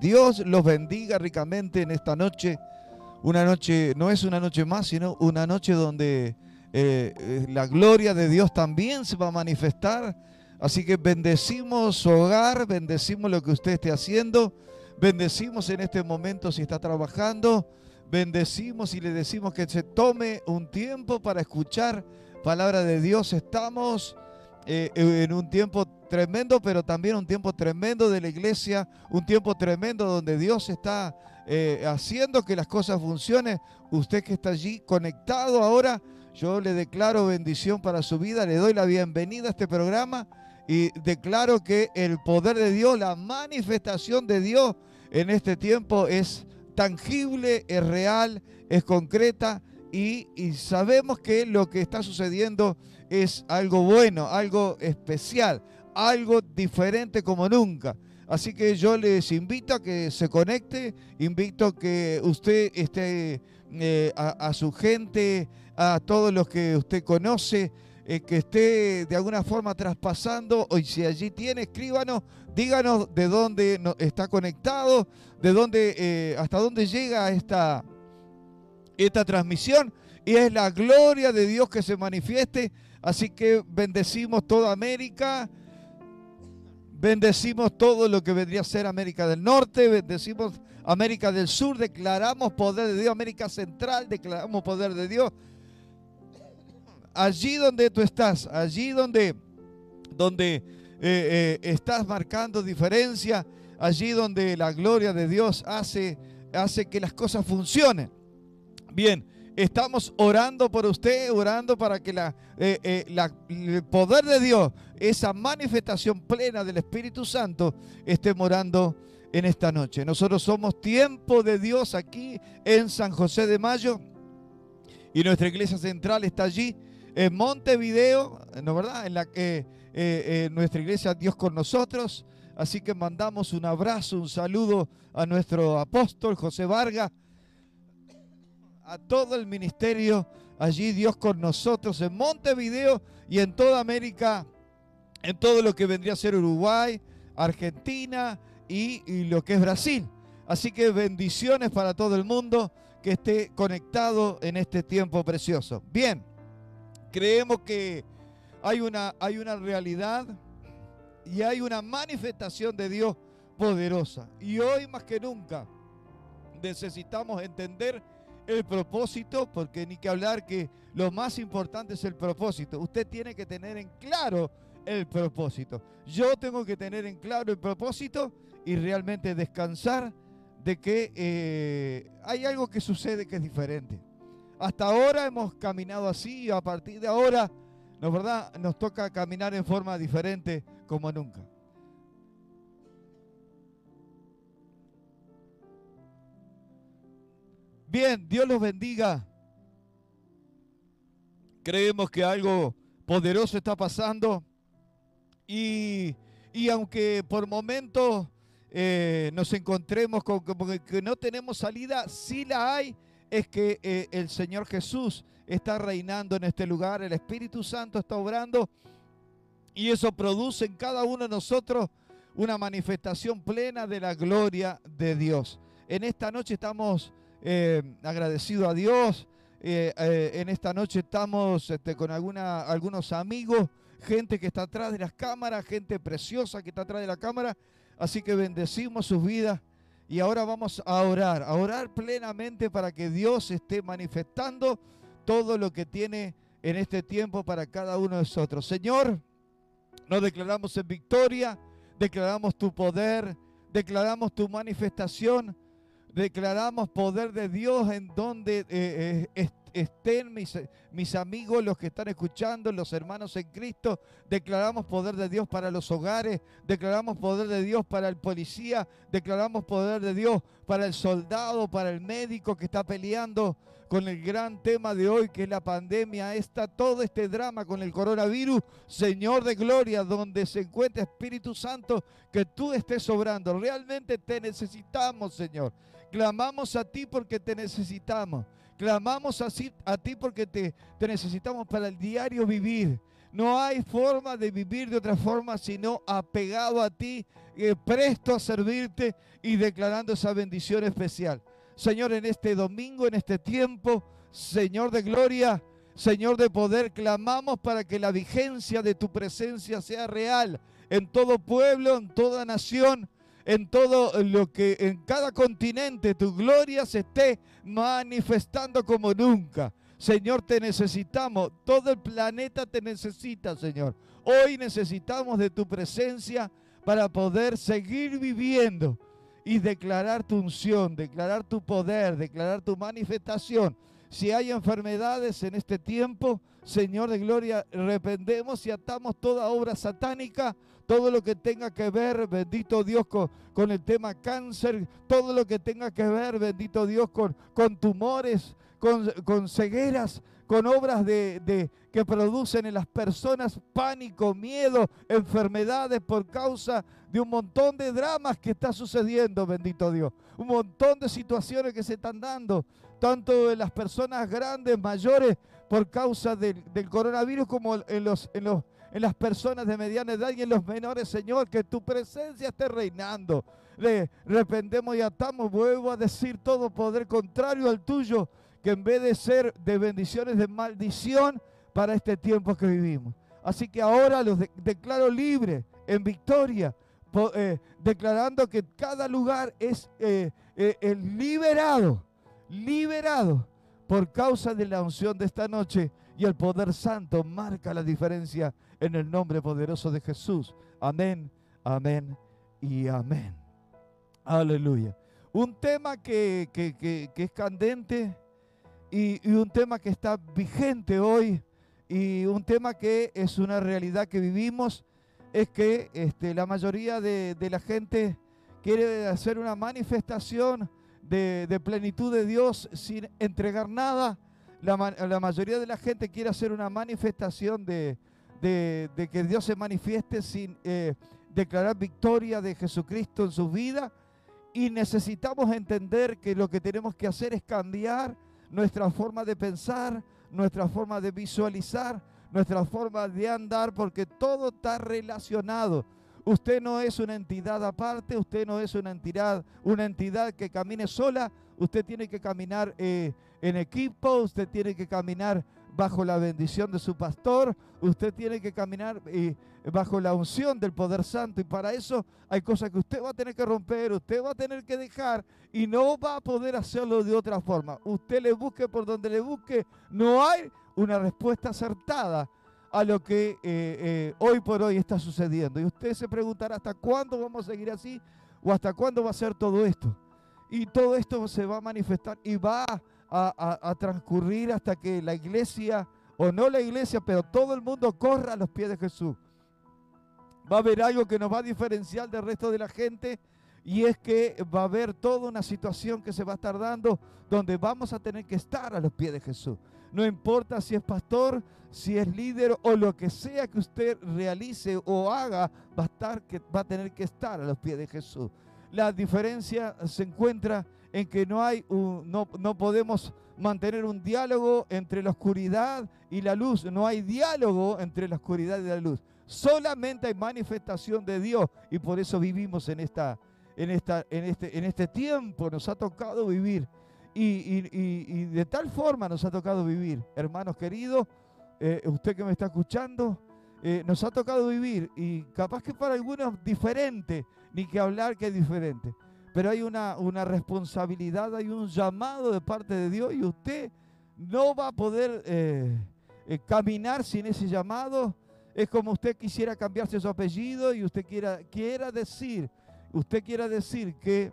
Dios los bendiga ricamente en esta noche. Una noche, no es una noche más, sino una noche donde eh, eh, la gloria de Dios también se va a manifestar. Así que bendecimos su hogar, bendecimos lo que usted esté haciendo, bendecimos en este momento si está trabajando, bendecimos y le decimos que se tome un tiempo para escuchar palabra de Dios. Estamos eh, en un tiempo tremendo, pero también un tiempo tremendo de la iglesia, un tiempo tremendo donde Dios está eh, haciendo que las cosas funcionen. Usted que está allí conectado ahora, yo le declaro bendición para su vida, le doy la bienvenida a este programa y declaro que el poder de Dios, la manifestación de Dios en este tiempo es tangible, es real, es concreta y sabemos que lo que está sucediendo es algo bueno, algo especial, algo diferente como nunca. Así que yo les invito a que se conecte, invito a que usted esté eh, a, su gente, a todos los que usted conoce, eh, que esté de alguna forma traspasando, o si allí tiene, escríbanos, díganos de dónde está conectado, de dónde, eh, hasta dónde llega esta, esta transmisión. Y es la gloria de Dios que se manifieste. Así que bendecimos toda América. Bendecimos todo lo que vendría a ser América del Norte, bendecimos América del Sur, declaramos poder de Dios, América Central, declaramos poder de Dios. Allí donde tú estás, allí donde, donde eh, eh, estás marcando diferencia, allí donde la gloria de Dios hace, hace que las cosas funcionen. Bien, Estamos orando por usted, orando para que la, eh, eh, el poder de Dios, esa manifestación plena del Espíritu Santo, esté morando en esta noche. Nosotros somos tiempo de Dios aquí en San José de Mayo y nuestra iglesia central está allí en Montevideo, ¿no verdad? En la que eh, nuestra iglesia Dios con nosotros. Así que mandamos un abrazo, un saludo a nuestro apóstol José Vargas a todo el ministerio allí, Dios con nosotros en Montevideo y en toda América, en todo lo que vendría a ser Uruguay, Argentina y, lo que es Brasil. Así que bendiciones para todo el mundo que esté conectado en este tiempo precioso. Bien, creemos que hay una, hay una realidad y hay una manifestación de Dios poderosa. Y hoy más que nunca necesitamos entender el propósito, porque ni que hablar que lo más importante es el propósito. Usted tiene que tener en claro el propósito. Yo tengo que tener en claro el propósito y realmente descansar de que eh, hay algo que sucede que es diferente. Hasta ahora hemos caminado así y a partir de ahora, ¿no verdad? Nos toca caminar en forma diferente como nunca. Bien, Dios los bendiga. Creemos que algo poderoso está pasando y, aunque por momentos eh, nos encontremos con que no tenemos salida, sí la hay, es que eh, el Señor Jesús está reinando en este lugar, el Espíritu Santo está obrando y eso produce en cada uno de nosotros una manifestación plena de la gloria de Dios. En esta noche estamos eh, agradecido a Dios. Eh, eh, en esta noche estamos este, con algunos amigos, gente que está atrás de las cámaras, gente preciosa que está atrás de la cámara. Así que bendecimos sus vidas. Y ahora vamos a orar, a orar plenamente para que Dios esté manifestando todo lo que tiene en este tiempo para cada uno de nosotros. Señor, nos declaramos en victoria, declaramos tu poder, declaramos tu manifestación Declaramos poder de Dios en donde eh, eh, estén mis, mis amigos, los que están escuchando, los hermanos en Cristo. Declaramos poder de Dios para los hogares. Declaramos poder de Dios para el policía. Declaramos poder de Dios para el soldado, para el médico que está peleando con el gran tema de hoy, que es la pandemia, está todo este drama con el coronavirus, Señor de gloria, donde se encuentra Espíritu Santo, que tú estés sobrando. Realmente te necesitamos, Señor. Clamamos a ti porque te necesitamos. Clamamos a, ti porque te, te necesitamos para el diario vivir. No hay forma de vivir de otra forma sino apegado a ti, eh, presto a servirte y declarando esa bendición especial. Señor, en este domingo, en este tiempo, Señor de gloria, Señor de poder, clamamos para que la vigencia de tu presencia sea real en todo pueblo, en toda nación, en todo lo que en cada continente tu gloria se esté manifestando como nunca. Señor, te necesitamos. Todo el planeta te necesita, Señor. Hoy necesitamos de tu presencia para poder seguir viviendo y declarar tu unción, declarar tu poder, declarar tu manifestación. Si hay enfermedades en este tiempo, Señor de gloria, reprendemos y atamos toda obra satánica, todo lo que tenga que ver, bendito Dios, con, el tema cáncer, todo lo que tenga que ver, bendito Dios, con, con tumores, con, cegueras, con obras de, que producen en las personas pánico, miedo, enfermedades por causa de un montón de dramas que está sucediendo, bendito Dios. Un montón de situaciones que se están dando, tanto en las personas grandes, mayores, por causa del, coronavirus, como en, los, en, los, en las personas de mediana edad y en los menores, Señor, que tu presencia esté reinando. Le rependemos y atamos, vuelvo a decir todo poder contrario al tuyo que en vez de ser de bendiciones, de maldición para este tiempo que vivimos. Así que ahora los declaro libres, en victoria, eh, declarando que cada lugar es eh, eh, liberado, liberado por causa de la unción de esta noche y el poder santo marca la diferencia en el nombre poderoso de Jesús. Amén, amén y amén. Aleluya. Un tema que, que es candente y, un tema que está vigente hoy y un tema que es una realidad que vivimos es que la mayoría de, la gente quiere hacer una manifestación de, plenitud de Dios sin entregar nada. La, mayoría de la gente quiere hacer una manifestación de, que Dios se manifieste sin eh, declarar victoria de Jesucristo en su vida. Y necesitamos entender que lo que tenemos que hacer es cambiar nuestra forma de pensar, nuestra forma de visualizar, nuestra forma de andar, porque todo está relacionado. Usted no es una entidad aparte, usted no es una entidad, una entidad que camine sola, usted tiene que caminar eh, en equipo, usted tiene que caminar bajo la bendición de su pastor, usted tiene que caminar eh, bajo la unción del poder santo y para eso hay cosas que usted va a tener que romper, usted va a tener que dejar y no va a poder hacerlo de otra forma. Usted le busque por donde le busque, no hay una respuesta acertada a lo que eh, eh, hoy por hoy está sucediendo. Y usted se preguntará hasta cuándo vamos a seguir así o hasta cuándo va a ser todo esto. Y todo esto se va a manifestar y va a a, transcurrir hasta que la iglesia, o no la iglesia, pero todo el mundo corra a los pies de Jesús. Va a haber algo que nos va a diferenciar del resto de la gente y es que va a haber toda una situación que se va a estar dando donde vamos a tener que estar a los pies de Jesús. No importa si es pastor, si es líder o lo que sea que usted realice o haga, va a, estar, va a tener que estar a los pies de Jesús. La diferencia se encuentra en que no hay no podemos mantener un diálogo entre la oscuridad y la luz. No hay diálogo entre la oscuridad y la luz. Solamente hay manifestación de Dios y por eso vivimos en, esta, en, esta, en, este, en este tiempo. Nos ha tocado vivir y, de tal forma nos ha tocado vivir. Hermanos queridos, eh, usted que me está escuchando, eh, nos ha tocado vivir y capaz que para algunos diferente, ni que hablar que es diferente pero hay una, una responsabilidad, hay un llamado de parte de Dios y usted no va a poder eh, caminar sin ese llamado. Es como usted quisiera cambiarse su apellido y usted quiera, quiera decir, usted quiera decir que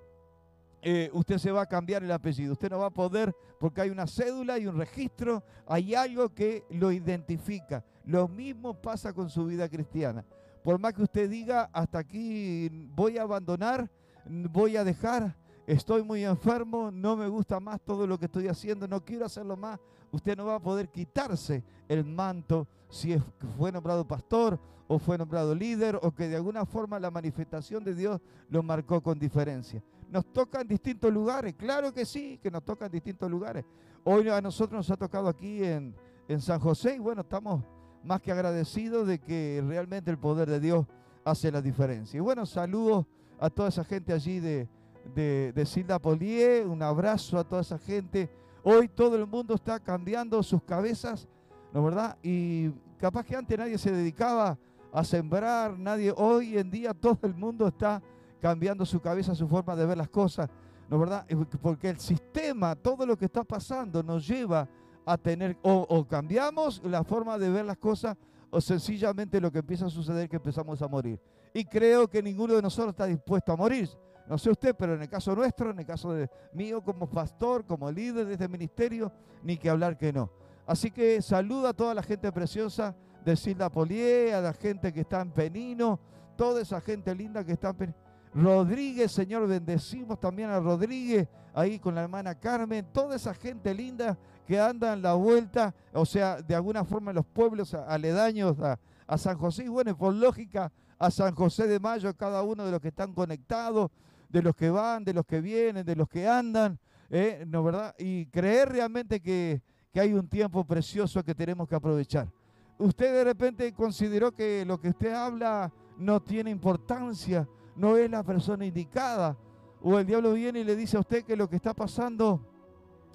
eh, usted se va a cambiar el apellido. Usted no va a poder porque hay una cédula y un registro, hay algo que lo identifica. Lo mismo pasa con su vida cristiana. Por más que usted diga, hasta aquí voy a abandonar, voy a dejar, estoy muy enfermo, no me gusta más todo lo que estoy haciendo, no quiero hacerlo más. Usted no va a poder quitarse el manto si fue nombrado pastor o fue nombrado líder o que de alguna forma la manifestación de Dios lo marcó con diferencia. Nos toca en distintos lugares, claro que sí, que nos toca en distintos lugares. Hoy a nosotros nos ha tocado aquí en, en San José y bueno, estamos más que agradecido de que realmente el poder de Dios hace la diferencia. Y bueno, saludos a toda esa gente allí de, de, de Silda Polié, un abrazo a toda esa gente. Hoy todo el mundo está cambiando sus cabezas, ¿no verdad? Y capaz que antes nadie se dedicaba a sembrar, nadie, hoy en día todo el mundo está cambiando su cabeza, su forma de ver las cosas, ¿no verdad? Porque el sistema, todo lo que está pasando nos lleva a tener, o, cambiamos la forma de ver las cosas, o sencillamente lo que empieza a suceder es que empezamos a morir. Y creo que ninguno de nosotros está dispuesto a morir. No sé usted, pero en el caso nuestro, en el caso de mío como pastor, como líder de este ministerio, ni que hablar que no. Así que saluda a toda la gente preciosa de Silda Polié, a la gente que está en Penino, toda esa gente linda que está en Penino. Rodríguez, Señor, bendecimos también a Rodríguez, ahí con la hermana Carmen, toda esa gente linda que anda en la vuelta, o sea, de alguna forma en los pueblos aledaños a, San José, y bueno, por lógica, a San José de Mayo, cada uno de los que están conectados, de los que van, de los que vienen, de los que andan, ¿eh? ¿no verdad? Y creer realmente que, que hay un tiempo precioso que tenemos que aprovechar. Usted de repente consideró que lo que usted habla no tiene importancia, no es la persona indicada. O el diablo viene y le dice a usted que lo que está pasando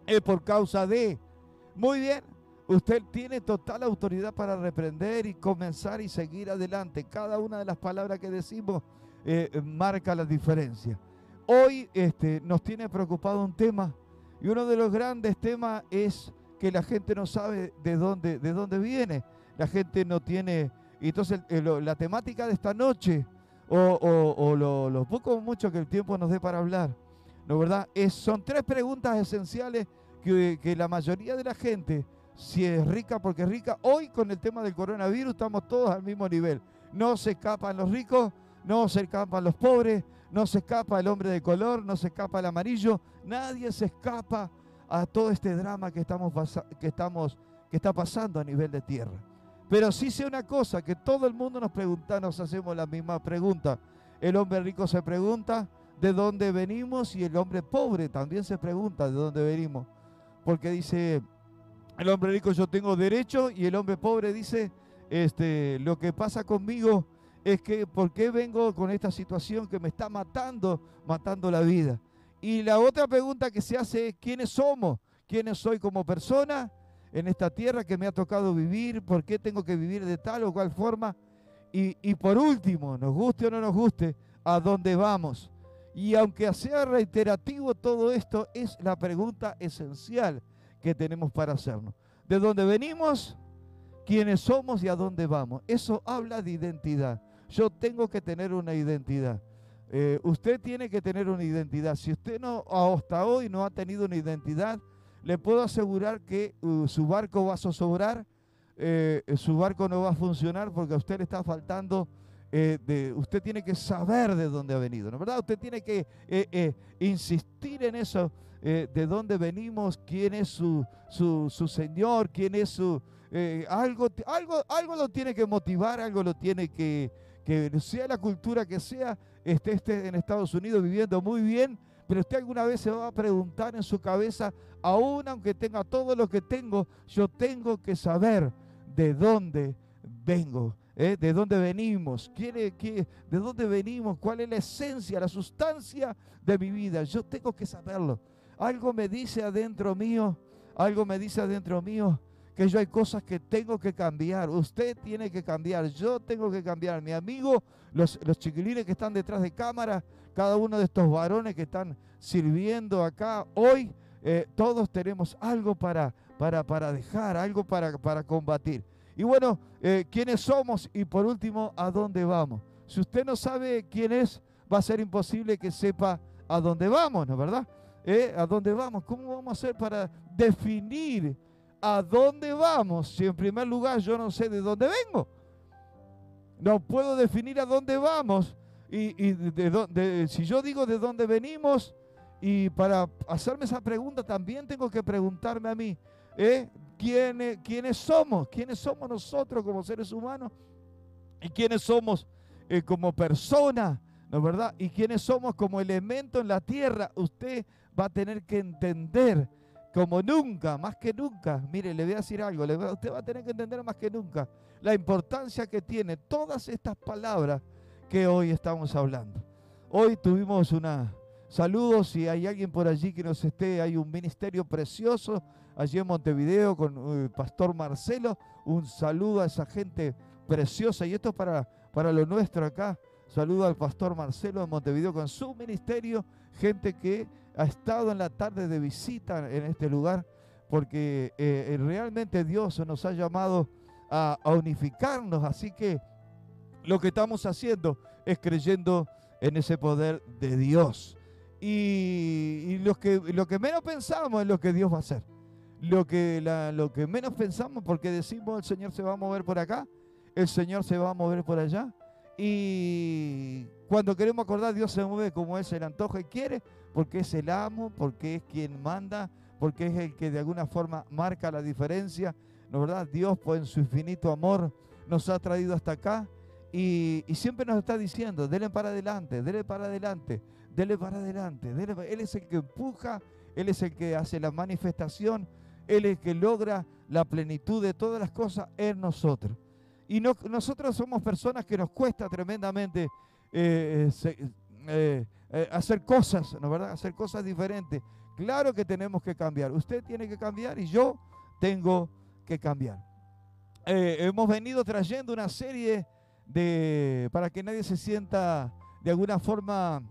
es por causa de. Muy bien, usted tiene total autoridad para reprender y comenzar y seguir adelante. Cada una de las palabras que decimos eh, marca la diferencia. Hoy este, nos tiene preocupado un tema y uno de los grandes temas es que la gente no sabe de dónde, de dónde viene. La gente no tiene... Entonces la temática de esta noche o, lo, poco o mucho que el tiempo nos dé para hablar, ¿no verdad? Son tres preguntas esenciales que, que la mayoría de la gente, si es rica porque es rica, hoy con el tema del coronavirus estamos todos al mismo nivel. No se escapan los ricos, no se escapan los pobres, no se escapa el hombre de color, no se escapa el amarillo, nadie se escapa a todo este drama que estamos, que estamos que está pasando a nivel de tierra. Pero sí sé una cosa, que todo el mundo nos pregunta, nos hacemos la misma pregunta. El hombre rico se pregunta de dónde venimos y el hombre pobre también se pregunta de dónde venimos. Porque dice, el hombre rico yo tengo derecho y el hombre pobre dice, este, lo que pasa conmigo es que, ¿por qué vengo con esta situación que me está matando, matando la vida? Y la otra pregunta que se hace es, ¿quiénes somos? ¿Quiénes soy como persona? En esta tierra que me ha tocado vivir, por qué tengo que vivir de tal o cual forma. Y, por último, nos guste o no nos guste, a dónde vamos. Y aunque sea reiterativo todo esto, es la pregunta esencial que tenemos para hacernos. ¿De dónde venimos? ¿Quiénes somos y a dónde vamos? Eso habla de identidad. Yo tengo que tener una identidad. Eh, usted tiene que tener una identidad. Si usted no hasta hoy no ha tenido una identidad, le puedo asegurar que uh, su barco va a zozobrar, eh, su barco no va a funcionar porque a usted le está faltando, eh, de, usted tiene que saber de dónde ha venido, ¿no verdad? Usted tiene que eh, insistir en eso, de dónde venimos, quién es su, su, su Señor, quién es su... algo, algo, algo lo tiene que motivar, algo lo tiene que, que sea la cultura que sea, esté, esté en Estados Unidos viviendo muy bien, pero usted alguna vez se va a preguntar en su cabeza, aún aunque tenga todo lo que tengo, yo tengo que saber de dónde vengo. ¿eh? ¿De dónde venimos? ¿Quién ¿De dónde venimos? ¿Cuál es la esencia, la sustancia de mi vida? Yo tengo que saberlo. Algo me dice adentro mío, algo me dice adentro mío que yo hay cosas que tengo que cambiar. Usted tiene que cambiar, yo tengo que cambiar. Mi amigo, los, los chiquilines que están detrás de cámara, cada uno de estos varones que están sirviendo acá hoy, eh, todos tenemos algo para, para, para dejar, algo para, para combatir. Y bueno, eh, ¿quiénes somos? Y por último, ¿a dónde vamos? Si usted no sabe quién es, va a ser imposible que sepa a dónde vamos, ¿no es verdad? ¿Eh? ¿A dónde vamos? ¿Cómo vamos a hacer para definir a dónde vamos si en primer lugar yo no sé de dónde vengo? No puedo definir a dónde vamos y, de, si yo digo de dónde venimos, y para hacerme esa pregunta también tengo que preguntarme a mí, ¿eh? ¿Quiénes, ¿quiénes somos? ¿Quiénes somos nosotros como seres humanos? ¿Y quiénes somos eh, como personas? ¿No es verdad? ¿Y quiénes somos como elemento en la tierra? Usted va a tener que entender como nunca, más que nunca. Mire, le voy a decir algo, usted va a tener que entender más que nunca la importancia que tiene todas estas palabras que hoy estamos hablando. Hoy tuvimos una saludos si hay alguien por allí que nos esté, hay un ministerio precioso allí en Montevideo con el pastor Marcelo. Un saludo a esa gente preciosa y esto es para, para lo nuestro acá. Saludo al pastor Marcelo de Montevideo con su ministerio, gente que ha estado en la tarde de visita en este lugar, porque eh, eh, realmente Dios nos ha llamado a, unificarnos, así que lo que estamos haciendo es creyendo en ese poder de Dios. Y, lo, que, lo que menos pensamos es lo que Dios va a hacer. Lo que, lo que menos pensamos, porque decimos el Señor se va a mover por acá, el Señor se va a mover por allá. Y cuando queremos acordar, Dios se mueve como Él se le antoja y quiere, porque es el amo, porque es quien manda, porque es el que de alguna forma marca la diferencia. ¿No verdad? Dios, pues en su infinito amor, nos ha traído hasta acá y, siempre nos está diciendo, dele para adelante, dele para adelante, dele para adelante. Él es el que empuja, Él es el que hace la manifestación, Él es el que logra la plenitud de todas las cosas en nosotros. Y nosotros somos personas que nos cuesta tremendamente eh, eh, eh, hacer cosas, ¿no verdad? Hacer cosas diferentes. Claro que tenemos que cambiar. Usted tiene que cambiar y yo tengo que cambiar. Hemos venido trayendo una serie de, para que nadie se sienta de alguna forma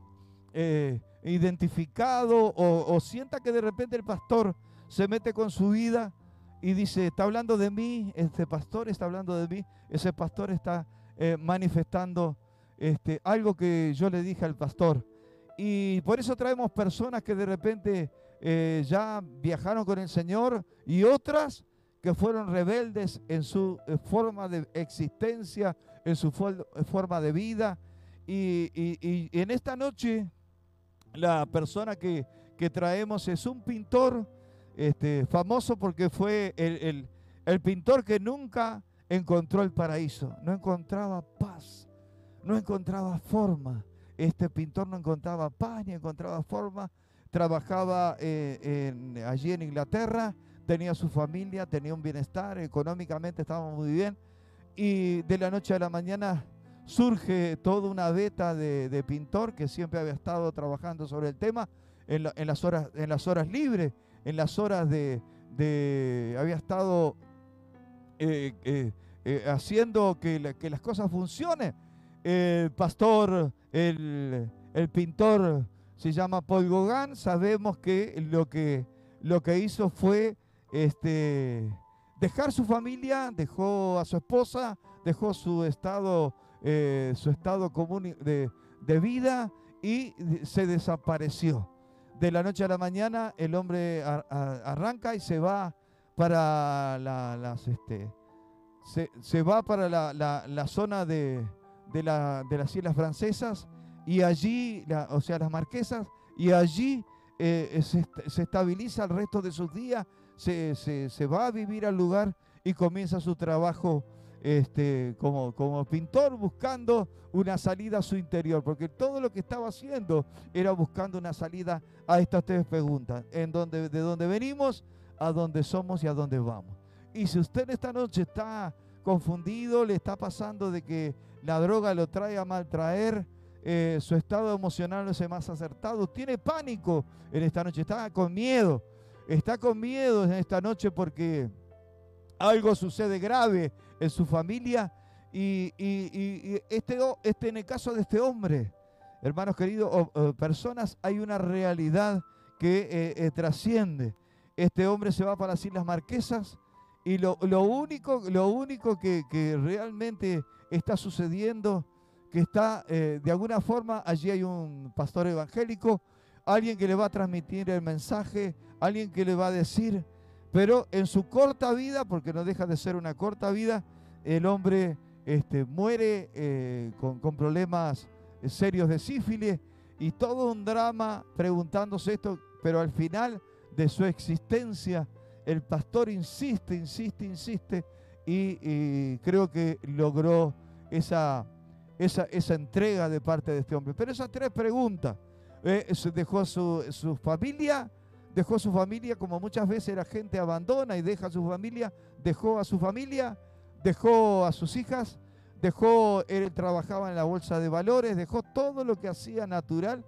identificado o, sienta que de repente el pastor se mete con su vida y dice, está hablando de mí, este pastor está hablando de mí, ese pastor está manifestando este, algo que yo le dije al pastor. Y por eso traemos personas que de repente eh, ya viajaron con el Señor y otras que fueron rebeldes en su eh, forma de existencia, en su forma de vida. Y, en esta noche la persona que, traemos es un pintor este, famoso porque fue el, el pintor que nunca encontró el paraíso, no encontraba paz, no encontraba forma este pintor no encontraba paz ni encontraba forma. Trabajaba eh, allí en Inglaterra, tenía su familia, tenía un bienestar, económicamente estaba muy bien. Y de la noche a la mañana surge toda una beta de, pintor que siempre había estado trabajando sobre el tema en, las, horas, en las horas libres, en las horas de... había estado eh, eh, haciendo que, que las cosas funcionen. El pastor, el, pintor se llama Paul Gauguin, sabemos que lo que, lo que hizo fue este, dejar su familia, dejó a su esposa, dejó su estado, eh, su estado común de, vida y se desapareció. De la noche a la mañana el hombre arranca y se va para las, este, se, va para la zona de, de, las islas francesas y allí, o sea, las marquesas, y allí eh, se, estabiliza el resto de sus días, se, va a vivir al lugar y comienza su trabajo este, como, como pintor buscando una salida a su interior, porque todo lo que estaba haciendo era buscando una salida a estas tres preguntas, en donde, de dónde venimos, a dónde somos y a dónde vamos. Y si usted esta noche está confundido, le está pasando de que la droga lo trae a maltraer, eh, su estado emocional no es más acertado, tiene pánico en esta noche, está con miedo, está con miedo en esta noche porque algo sucede grave en su familia y, este, este, en el caso de este hombre, hermanos queridos, personas, hay una realidad que eh, eh, trasciende. Este hombre se va para las Islas Marquesas y lo, único, lo único que, realmente está sucediendo, que está eh, de alguna forma, allí hay un pastor evangélico, alguien que le va a transmitir el mensaje, alguien que le va a decir, pero en su corta vida, porque no deja de ser una corta vida, el hombre este, muere eh, con, con, problemas serios de sífilis y todo un drama preguntándose esto, pero al final de su existencia, el pastor insiste, insiste, insiste y, creo que logró esa, esa, esa, entrega de parte de este hombre. Pero esas tres preguntas, eh, dejó su, su familia, dejó su familia, como muchas veces la gente abandona y deja a su familia, dejó a su familia, dejó a sus hijas, dejó, él trabajaba en la bolsa de valores, dejó todo lo que hacía natural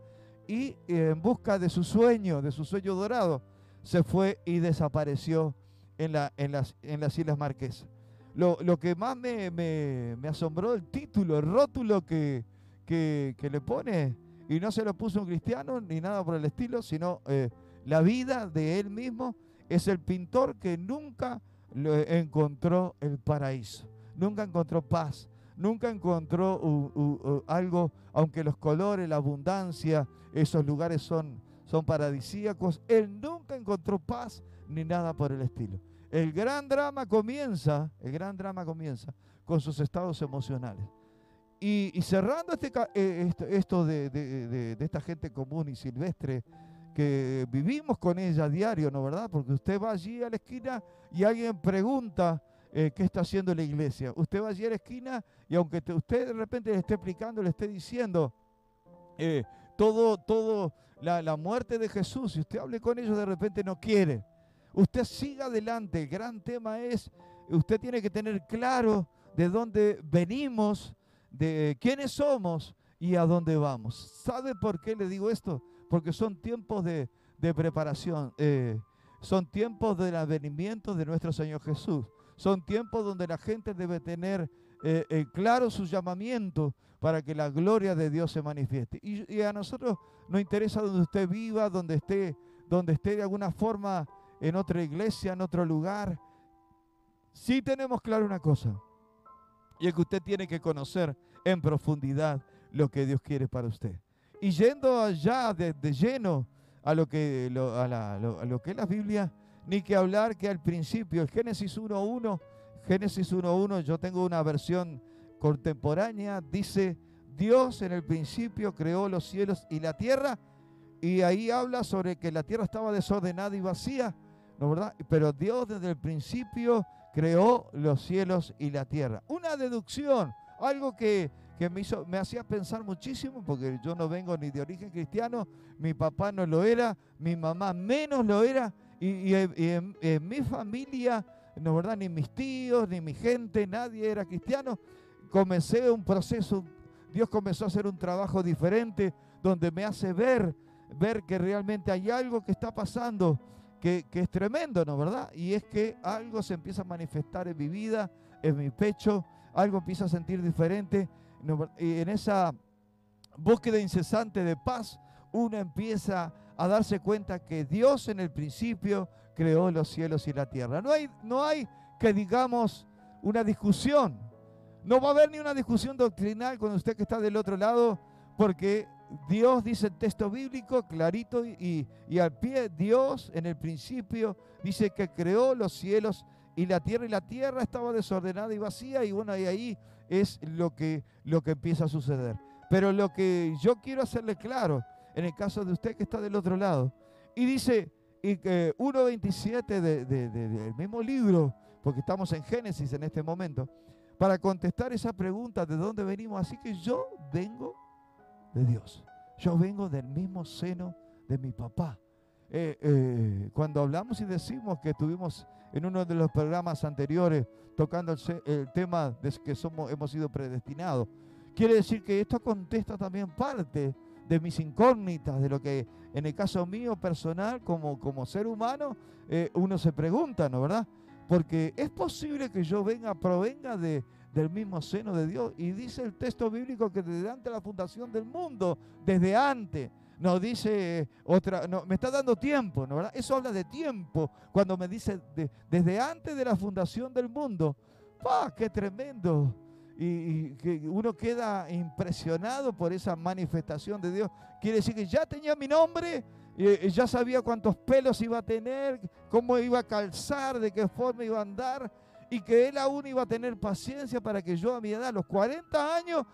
y eh, en busca de su sueño, de su sueño dorado, se fue y desapareció en, la, en, las, en las Islas Marquesas. Lo, que más me, me, asombró el título, el rótulo que, que, le pone, y no se lo puso un cristiano ni nada por el estilo, sino eh, la vida de él mismo, es el pintor que nunca encontró el paraíso, nunca encontró paz, nunca encontró algo, aunque los colores, la abundancia, esos lugares son, son paradisíacos, él nunca encontró paz ni nada por el estilo. El gran drama comienza, el gran drama comienza con sus estados emocionales. Y, cerrando este, eh, esto, de, esta gente común y silvestre que vivimos con ella diario, ¿no verdad? Porque usted va allí a la esquina y alguien pregunta eh, qué está haciendo la iglesia. Usted va allí a la esquina y aunque usted de repente le esté explicando, le esté diciendo eh, todo, todo la, la muerte de Jesús, y usted hable con ellos de repente no quiere. Usted siga adelante. El gran tema es, usted tiene que tener claro de dónde venimos, de quiénes somos y a dónde vamos. ¿Sabe por qué le digo esto? Porque son tiempos de, preparación, eh, son tiempos del advenimiento de nuestro Señor Jesús, son tiempos donde la gente debe tener eh, eh, claro su llamamiento para que la gloria de Dios se manifieste. Y, y, a nosotros nos interesa donde usted viva, donde esté, donde esté de alguna forma en otra iglesia, en otro lugar. Sí tenemos claro una cosa, y es que usted tiene que conocer en profundidad lo que Dios quiere para usted. Y yendo allá de, lleno a lo, que, a, lo, que es la Biblia, ni que hablar que al principio, el Génesis 1.1, Génesis 1.1, yo tengo una versión contemporánea, dice, Dios en el principio creó los cielos y la tierra, y ahí habla sobre que la tierra estaba desordenada y vacía, ¿no verdad? Pero Dios desde el principio creó los cielos y la tierra. Una deducción, algo que, me, hizo, me hacía pensar muchísimo, porque yo no vengo ni de origen cristiano, mi papá no lo era, mi mamá menos lo era, y, en, mi familia, no verdad, ni mis tíos, ni mi gente, nadie era cristiano. Comencé un proceso, Dios comenzó a hacer un trabajo diferente, donde me hace ver, ver que realmente hay algo que está pasando que, es tremendo, ¿no? ¿Verdad? Y es que algo se empieza a manifestar en mi vida, en mi pecho, algo empieza a sentir diferente. Y en esa búsqueda incesante de paz, uno empieza a darse cuenta que Dios en el principio creó los cielos y la tierra. No hay, no hay que digamos una discusión. No va a haber ni una discusión doctrinal con usted que está del otro lado, porque Dios dice el texto bíblico clarito y, al pie, Dios en el principio dice que creó los cielos y la tierra y la tierra estaba desordenada y vacía y bueno, y ahí es lo que, lo que empieza a suceder. Pero lo que yo quiero hacerle claro, en el caso de usted que está del otro lado, y dice y que 1.27 del mismo libro, porque estamos en Génesis en este momento, para contestar esa pregunta de dónde venimos, así que yo vengo de Dios. Yo vengo del mismo seno de mi papá. Eh, eh, cuando hablamos y decimos que estuvimos en uno de los programas anteriores tocando el, tema de que somos, hemos sido predestinados, quiere decir que esto contesta también parte de mis incógnitas, de lo que en el caso mío personal, como, como ser humano, eh, uno se pregunta, ¿no verdad? Porque es posible que yo venga, provenga de, del mismo seno de Dios. Y dice el texto bíblico que desde antes de la fundación del mundo, desde antes, nos dice otra, no, me está dando tiempo, ¿no verdad? Eso habla de tiempo, cuando me dice desde antes de la fundación del mundo. ¡Pah! ¡Qué tremendo! Y, que uno queda impresionado por esa manifestación de Dios. Quiere decir que ya tenía mi nombre, ya sabía cuántos pelos iba a tener, cómo iba a calzar, de qué forma iba a andar y que él aún iba a tener paciencia para que yo a mi edad, a los 40 años,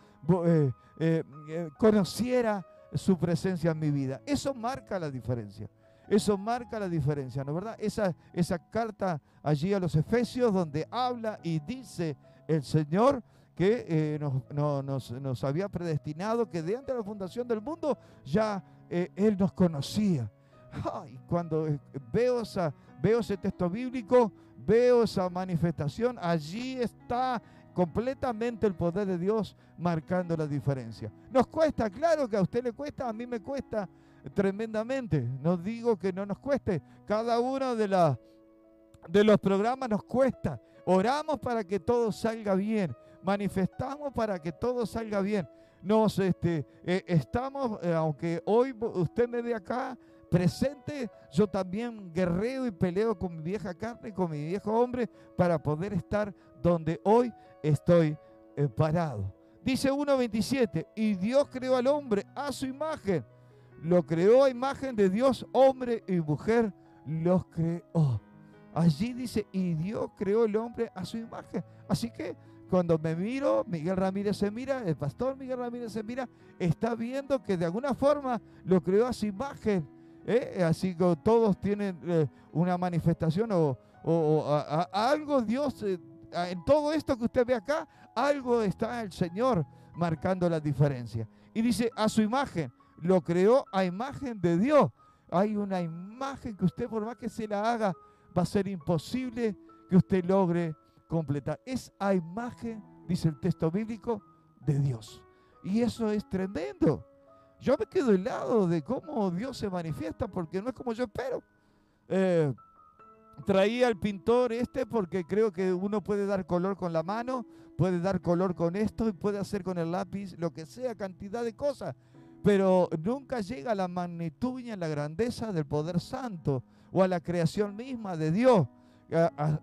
eh, eh, eh, conociera su presencia en mi vida. Eso marca la diferencia. Eso marca la diferencia, ¿no es verdad? Esa, esa carta allí a los Efesios donde habla y dice el Señor que nos, nos, había predestinado, que de antes de la fundación del mundo ya Él nos conocía. y cuando veo, esa, veo ese texto bíblico, veo esa manifestación, allí está completamente el poder de Dios marcando la diferencia. Nos cuesta, claro que a usted le cuesta, a mí me cuesta tremendamente. No digo que no nos cueste. Cada uno de, la, de los programas nos cuesta. Oramos para que todo salga bien. Manifestamos para que todo salga bien. Nos este, eh, estamos, eh, aunque hoy usted me ve acá presente, yo también guerreo y peleo con mi vieja carne, con mi viejo hombre, para poder estar donde hoy estoy eh, parado. Dice 1.27, y Dios creó al hombre a su imagen. Lo creó a imagen de Dios, hombre y mujer los creó. Allí dice, y Dios creó el hombre a su imagen. Así que cuando me miro, Miguel Ramírez se mira, el pastor Miguel Ramírez se mira, está viendo que de alguna forma lo creó a su imagen ¿eh? Así que todos tienen eh, una manifestación o, algo Dios, eh, en todo esto que usted ve acá, algo está el Señor marcando la diferencia. Y dice, a su imagen, lo creó a imagen de Dios. Hay una imagen que usted por más que se la haga, va a ser imposible que usted logre completar. Es a imagen, dice el texto bíblico, de Dios. Y eso es tremendo. Yo me quedo helado de cómo Dios se manifiesta porque no es como yo espero. Eh, traía al pintor este porque creo que uno puede dar color con la mano, puede dar color con esto y puede hacer con el lápiz lo que sea, cantidad de cosas. Pero nunca llega a la magnitud y a la grandeza del poder santo o a la creación misma de Dios,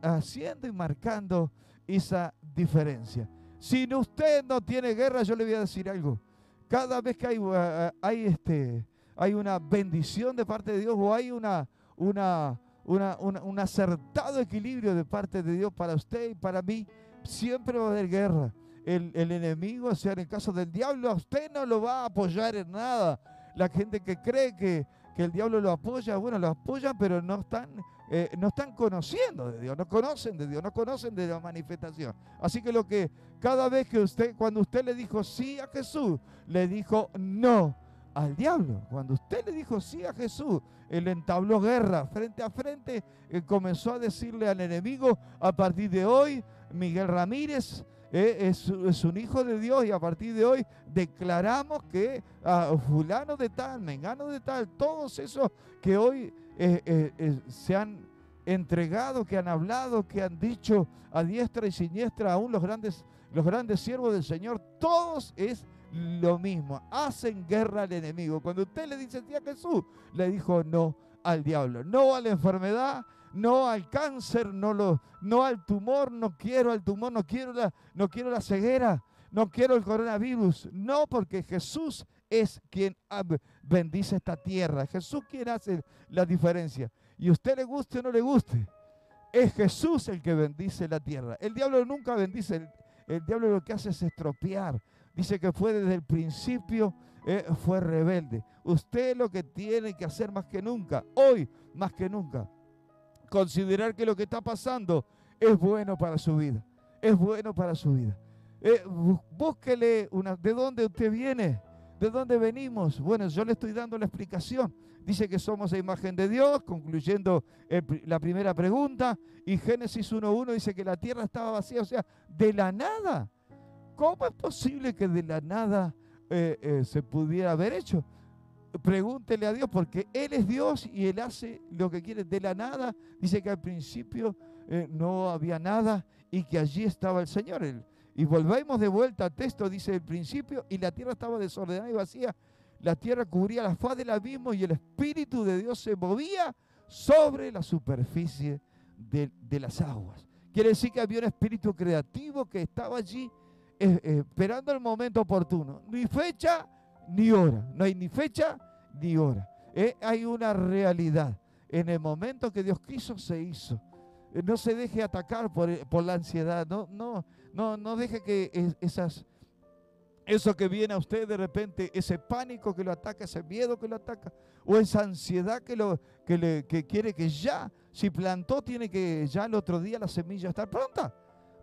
haciendo y marcando esa diferencia. Si usted no tiene guerra, yo le voy a decir algo. Cada vez que hay, eh, hay, este, hay una bendición de parte de Dios o hay una, una, un acertado equilibrio de parte de Dios para usted y para mí, siempre va a haber guerra. El, el, enemigo, o sea, en el caso del diablo, a usted no lo va a apoyar en nada. La gente que cree que, que el diablo lo apoya, bueno, lo apoyan, pero no están eh, no están conociendo de Dios, no conocen de Dios, no conocen de la manifestación. Así que lo que cada vez que usted, cuando usted le dijo sí a Jesús, le dijo no al diablo. Cuando usted le dijo sí a Jesús, él entabló guerra frente a frente, y comenzó a decirle al enemigo, a partir de hoy, Miguel Ramírez eh, es, un hijo de Dios y a partir de hoy declaramos que a fulano de tal, mengano de tal, todos esos que hoy eh, eh, se han entregado, que han hablado, que han dicho a diestra y siniestra, aún los grandes, los grandes siervos del Señor, todos es lo mismo, hacen guerra al enemigo. Cuando usted le dice sí a Jesús, le dijo no al diablo, no a la enfermedad, no al cáncer, no, lo, no al tumor, no quiero al tumor, no quiero, la, no quiero la ceguera, no quiero el coronavirus, no porque Jesús es quien bendice esta tierra. Jesús quien hace la diferencia. Y usted le guste o no le guste, es Jesús el que bendice la tierra. El diablo nunca bendice, el, diablo lo que hace es estropear. Dice que fue desde el principio, eh, fue rebelde. Usted lo que tiene que hacer más que nunca, hoy más que nunca, considerar que lo que está pasando es bueno para su vida. Es bueno para su vida. Eh, búsquele una, de dónde usted viene. ¿De dónde venimos? Bueno, yo le estoy dando la explicación. Dice que somos la imagen de Dios, concluyendo la primera pregunta. Y Génesis 1.1 dice que la tierra estaba vacía, o sea, de la nada. ¿Cómo es posible que de la nada eh, eh, se pudiera haber hecho? Pregúntele a Dios, porque Él es Dios y Él hace lo que quiere de la nada. Dice que al principio eh, no había nada y que allí estaba el Señor. Y volvemos de vuelta al texto, dice el principio, y la tierra estaba desordenada y vacía. La tierra cubría la faz del abismo y el Espíritu de Dios se movía sobre la superficie de, las aguas. Quiere decir que había un espíritu creativo que estaba allí eh, eh, esperando el momento oportuno. Ni fecha ni hora. No hay ni fecha ni hora. Eh, hay una realidad. En el momento que Dios quiso, se hizo. No se deje atacar por, por la ansiedad. No, no, no, no deje que esas, eso que viene a usted de repente, ese pánico que lo ataca, ese miedo que lo ataca, o esa ansiedad que, lo, que, le, que quiere que ya, si plantó, tiene que ya el otro día la semilla estar pronta.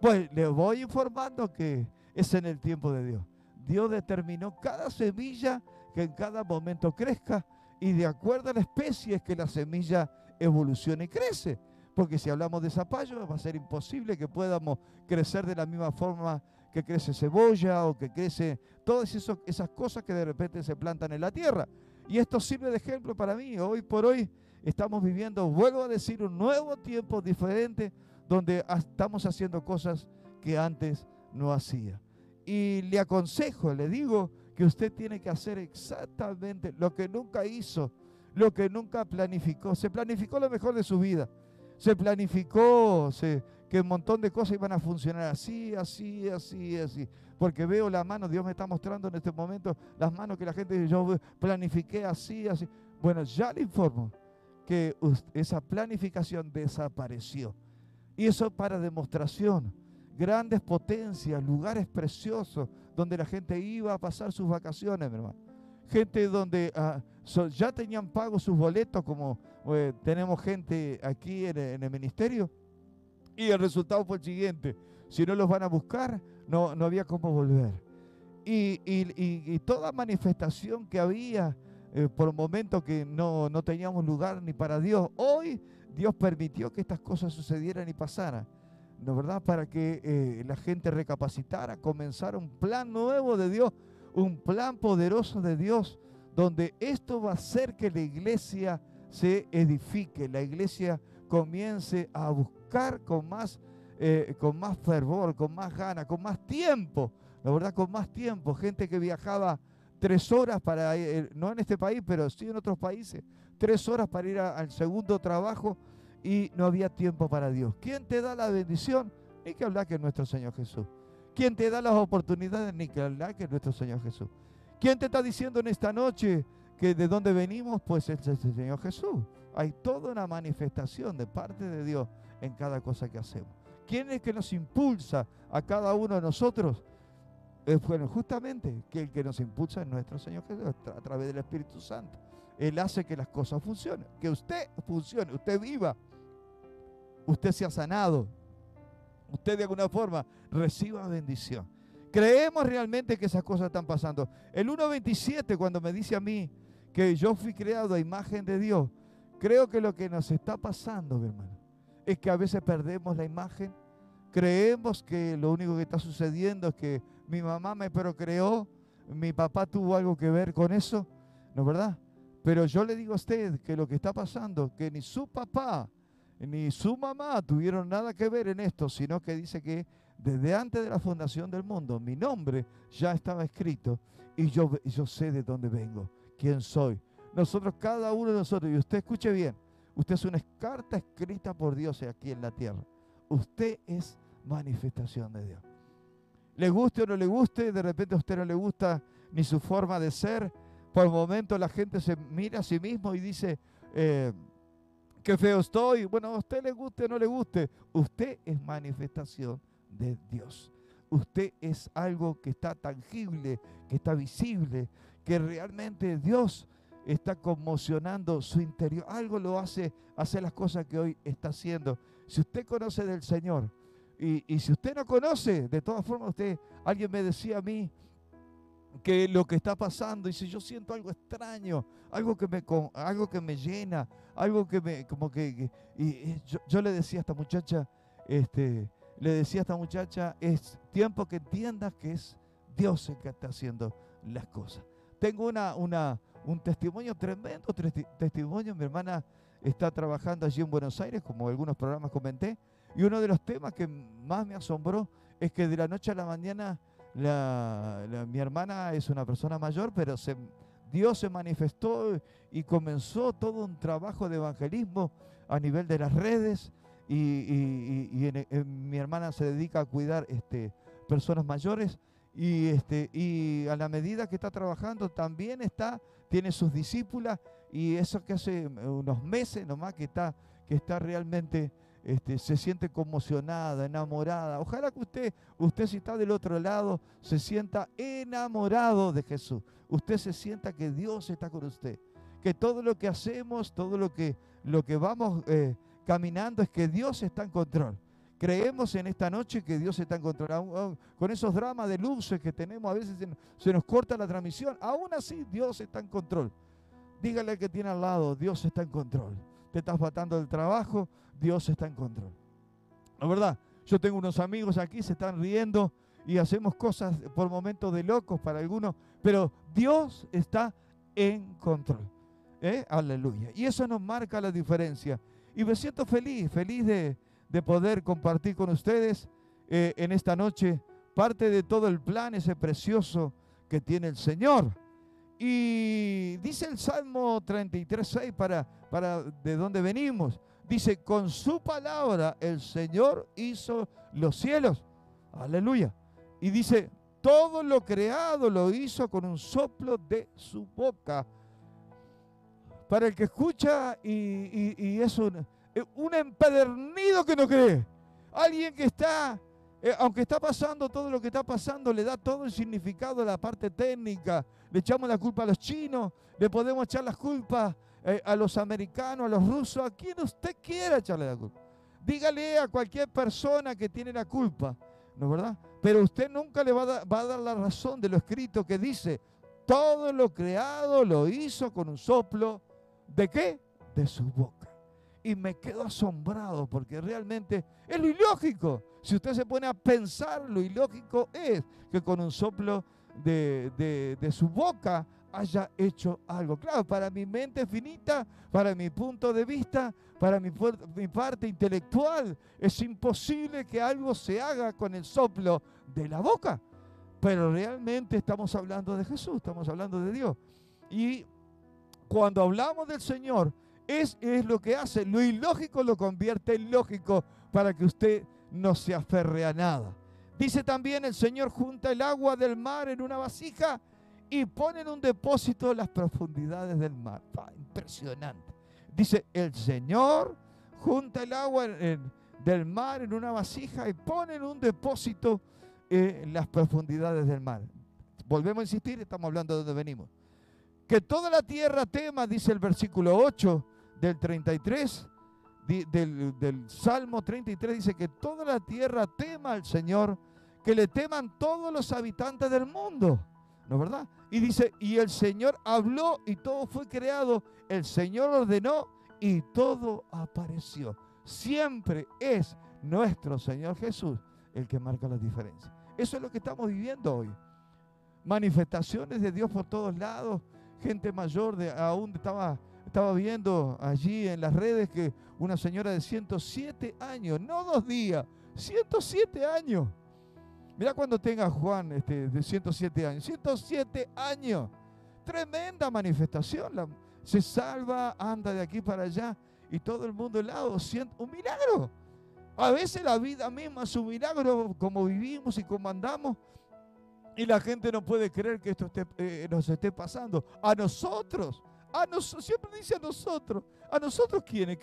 Pues le voy informando que es en el tiempo de Dios. Dios determinó cada semilla que en cada momento crezca Y de acuerdo a la especie es que la semilla evoluciona y crece. Porque si hablamos de zapallo va a ser imposible que podamos crecer de la misma forma que crece cebolla o que crece todas esas cosas que de repente se plantan en la tierra. Y esto sirve de ejemplo para mí. Hoy por hoy estamos viviendo, vuelvo a decir, un nuevo tiempo diferente donde estamos haciendo cosas que antes no hacía. Y le aconsejo, le digo que usted tiene que hacer exactamente lo que nunca hizo, lo que nunca planificó. Se planificó lo mejor de su vida. Se planificó que un montón de cosas iban a funcionar así, así, así, así. Porque veo la mano, Dios me está mostrando en este momento las manos que la gente, yo planifiqué así, así. Bueno, ya le informo que esa planificación desapareció. Y eso para demostración grandes potencias, lugares preciosos donde la gente iba a pasar sus vacaciones, mi hermano. Gente donde ya tenían pagos sus boletos, como eh, tenemos gente aquí en, el ministerio. Y el resultado fue el siguiente. Si no los van a buscar, no, no había cómo volver. Y, toda manifestación que había eh, por un momento que no, no teníamos lugar ni para Dios, hoy Dios permitió que estas cosas sucedieran y pasaran. ¿no verdad? Para que eh, la gente recapacitara, comenzara un plan nuevo de Dios, un plan poderoso de Dios, donde esto va a hacer que la iglesia se edifique, la iglesia comience a buscar con más, eh, con más fervor, con más ganas, con más tiempo, la verdad, con más tiempo. Gente que viajaba tres horas para, ir, no en este país, pero sí en otros países, tres horas para ir al segundo trabajo y no había tiempo para Dios. ¿Quién te da la bendición? Ni que hablar que es nuestro Señor Jesús. ¿Quién te da las oportunidades? Ni que hablar que es nuestro Señor Jesús. ¿Quién te está diciendo en esta noche que de dónde venimos? Pues es el Señor Jesús. Hay toda una manifestación de parte de Dios en cada cosa que hacemos. ¿Quién es que nos impulsa a cada uno de nosotros? bueno, justamente que el que nos impulsa es nuestro Señor Jesús a través del Espíritu Santo. Él hace que las cosas funcionen, que usted funcione, usted viva usted se ha sanado, usted de alguna forma reciba bendición. Creemos realmente que esas cosas están pasando. El 1.27 cuando me dice a mí que yo fui creado a imagen de Dios, creo que lo que nos está pasando, mi hermano, es que a veces perdemos la imagen. Creemos que lo único que está sucediendo es que mi mamá me procreó, mi papá tuvo algo que ver con eso, ¿no es verdad? Pero yo le digo a usted que lo que está pasando, que ni su papá ni su mamá tuvieron nada que ver en esto, sino que dice que desde antes de la fundación del mundo mi nombre ya estaba escrito y yo, yo sé de dónde vengo, quién soy. Nosotros, cada uno de nosotros, y usted escuche bien, usted es una carta escrita por Dios aquí en la tierra. Usted es manifestación de Dios. Le guste o no le guste, de repente a usted no le gusta ni su forma de ser. Por el momento la gente se mira a sí mismo y dice, eh, qué feo estoy. Bueno, a usted le guste o no le guste, usted es manifestación de Dios. Usted es algo que está tangible, que está visible, que realmente Dios está conmocionando su interior. Algo lo hace hacer las cosas que hoy está haciendo. Si usted conoce del Señor y, y si usted no conoce, de todas formas usted, alguien me decía a mí, que lo que está pasando, y si yo siento algo extraño, algo que me, algo que me llena, algo que me, como que, y, yo, le decía a esta muchacha, este, le decía a esta muchacha, es tiempo que entiendas que es Dios el que está haciendo las cosas. Tengo una, una, un testimonio tremendo, testimonio, mi hermana está trabajando allí en Buenos Aires, como algunos programas comenté, y uno de los temas que más me asombró es que de la noche a la mañana mi hermana es una persona mayor, pero Dios se manifestó y comenzó todo un trabajo de evangelismo a nivel de las redes y, mi hermana se dedica a cuidar este, personas mayores y, este, y a la medida que está trabajando también está, tiene sus discípulas y eso que hace unos meses nomás que está, que está realmente este, se siente conmocionada, enamorada. Ojalá que usted, usted si está del otro lado, se sienta enamorado de Jesús. Usted se sienta que Dios está con usted. Que todo lo que hacemos, todo lo que, lo que vamos eh, caminando es que Dios está en control. Creemos en esta noche que Dios está en control. Con esos dramas de luces que tenemos, a veces se nos corta la transmisión. Aún así, Dios está en control. Dígale al que tiene al lado, Dios está en control. Te estás matando del trabajo, Dios está en control. La verdad, yo tengo unos amigos aquí, se están riendo y hacemos cosas por momentos de locos para algunos, pero Dios está en control. ¿Eh? Aleluya. Y eso nos marca la diferencia. Y me siento feliz, feliz de, poder compartir con ustedes eh, en esta noche parte de todo el plan ese precioso que tiene el Señor. Y dice el Salmo 33.6 para, para de dónde venimos. Dice, con su palabra el Señor hizo los cielos. Aleluya. Y dice, todo lo creado lo hizo con un soplo de su boca. Para el que escucha y, es un, eh, un empedernido que no cree. Alguien que está eh, aunque está pasando todo lo que está pasando, le da todo el significado a la parte técnica. Le echamos la culpa a los chinos, le podemos echar las culpas eh, a los americanos, a los rusos, a quien usted quiera echarle la culpa. Dígale a cualquier persona que tiene la culpa, ¿no es verdad? Pero usted nunca le va a, va a dar la razón de lo escrito que dice, todo lo creado lo hizo con un soplo, ¿de qué? De su boca. Y me quedo asombrado porque realmente es lo ilógico. Si usted se pone a pensar, lo ilógico es que con un soplo de, su boca haya hecho algo. Claro, para mi mente finita, para mi punto de vista, para mi, mi, parte intelectual, es imposible que algo se haga con el soplo de la boca. Pero realmente estamos hablando de Jesús, estamos hablando de Dios. Y cuando hablamos del Señor, es, es lo que hace. Lo ilógico lo convierte en lógico para que usted no se aferre a nada. Dice también el Señor junta el agua del mar en una vasija y pone en un depósito las profundidades del mar. impresionante. Dice el Señor junta el agua del mar en una vasija y pone en un depósito eh, las profundidades del mar. Volvemos a insistir, estamos hablando de donde venimos. Que toda la tierra tema, dice el versículo 8 del 33, del, Salmo 33 dice que toda la tierra tema al Señor, que le teman todos los habitantes del mundo. ¿No es verdad? Y dice, y el Señor habló y todo fue creado, el Señor ordenó y todo apareció. Siempre es nuestro Señor Jesús el que marca la diferencia. Eso es lo que estamos viviendo hoy. Manifestaciones de Dios por todos lados. Gente mayor de aún estaba estaba viendo allí en las redes que una señora de 107 años, no dos días, 107 años. Mira cuando tenga Juan este, de 107 años, 107 años. Tremenda manifestación. se salva, anda de aquí para allá y todo el mundo helado. Un milagro. A veces la vida misma es un milagro, como vivimos y como andamos. Y la gente no puede creer que esto eh, nos esté pasando. A nosotros a nosotros, siempre dice a nosotros. ¿A nosotros quiénes?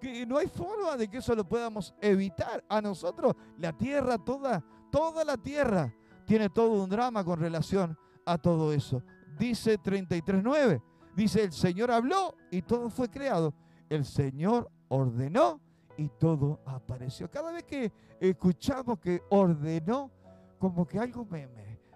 Que no hay forma de que eso lo podamos evitar. A nosotros, la tierra, toda, toda la tierra tiene todo un drama con relación a todo eso. Dice 33.9. Dice, el Señor habló y todo fue creado. El Señor ordenó y todo apareció. Cada vez que escuchamos que ordenó, como que algo me,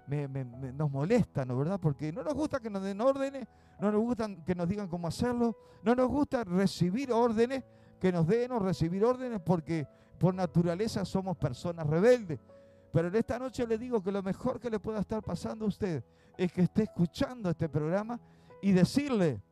nos molesta, ¿no verdad? Porque no nos gusta que nos den órdenes, no nos gusta que nos digan cómo hacerlo, no nos gusta recibir órdenes, que nos den o recibir órdenes porque por naturaleza somos personas rebeldes. Pero en esta noche le digo que lo mejor que le pueda estar pasando a usted es que esté escuchando este programa y decirle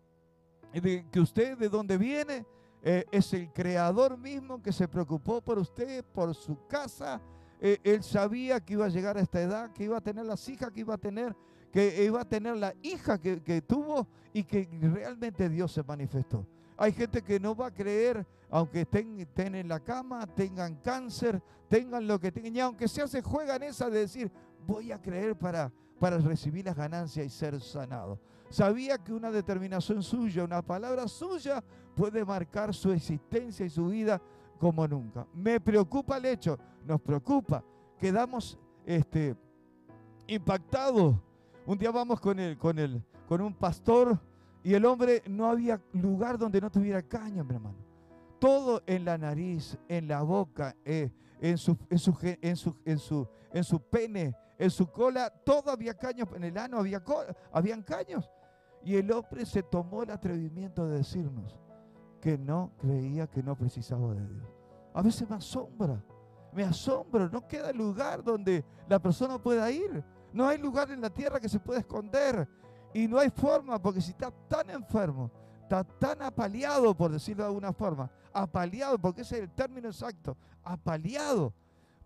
que usted de dónde viene eh, es el creador mismo que se preocupó por usted, por su casa, eh, él sabía que iba a llegar a esta edad, que iba a tener las hijas que iba a tener, que iba a tener la hija que, tuvo y que realmente Dios se manifestó. Hay gente que no va a creer, aunque estén, estén, en la cama, tengan cáncer, tengan lo que tengan, y aunque sea se juegan esa de decir, voy a creer para, para recibir las ganancias y ser sanado. Sabía que una determinación suya, una palabra suya, puede marcar su existencia y su vida como nunca. Me preocupa el hecho, nos preocupa, quedamos este, impactados. Un día vamos con, el, con, el, con un pastor y el hombre no había lugar donde no tuviera caña, mi hermano. Todo en la nariz, en la boca, eh, en, su, en, su, en, su, en, su, en su pene, en su cola, todo había caños, en el ano había habían caños. Y el hombre se tomó el atrevimiento de decirnos que no creía que no precisaba de Dios. A veces me asombra, me asombra, no queda lugar donde la persona pueda ir. No hay lugar en la tierra que se pueda esconder. Y no hay forma, porque si está tan enfermo, está tan apaleado, por decirlo de alguna forma, apaleado, porque ese es el término exacto, apaleado,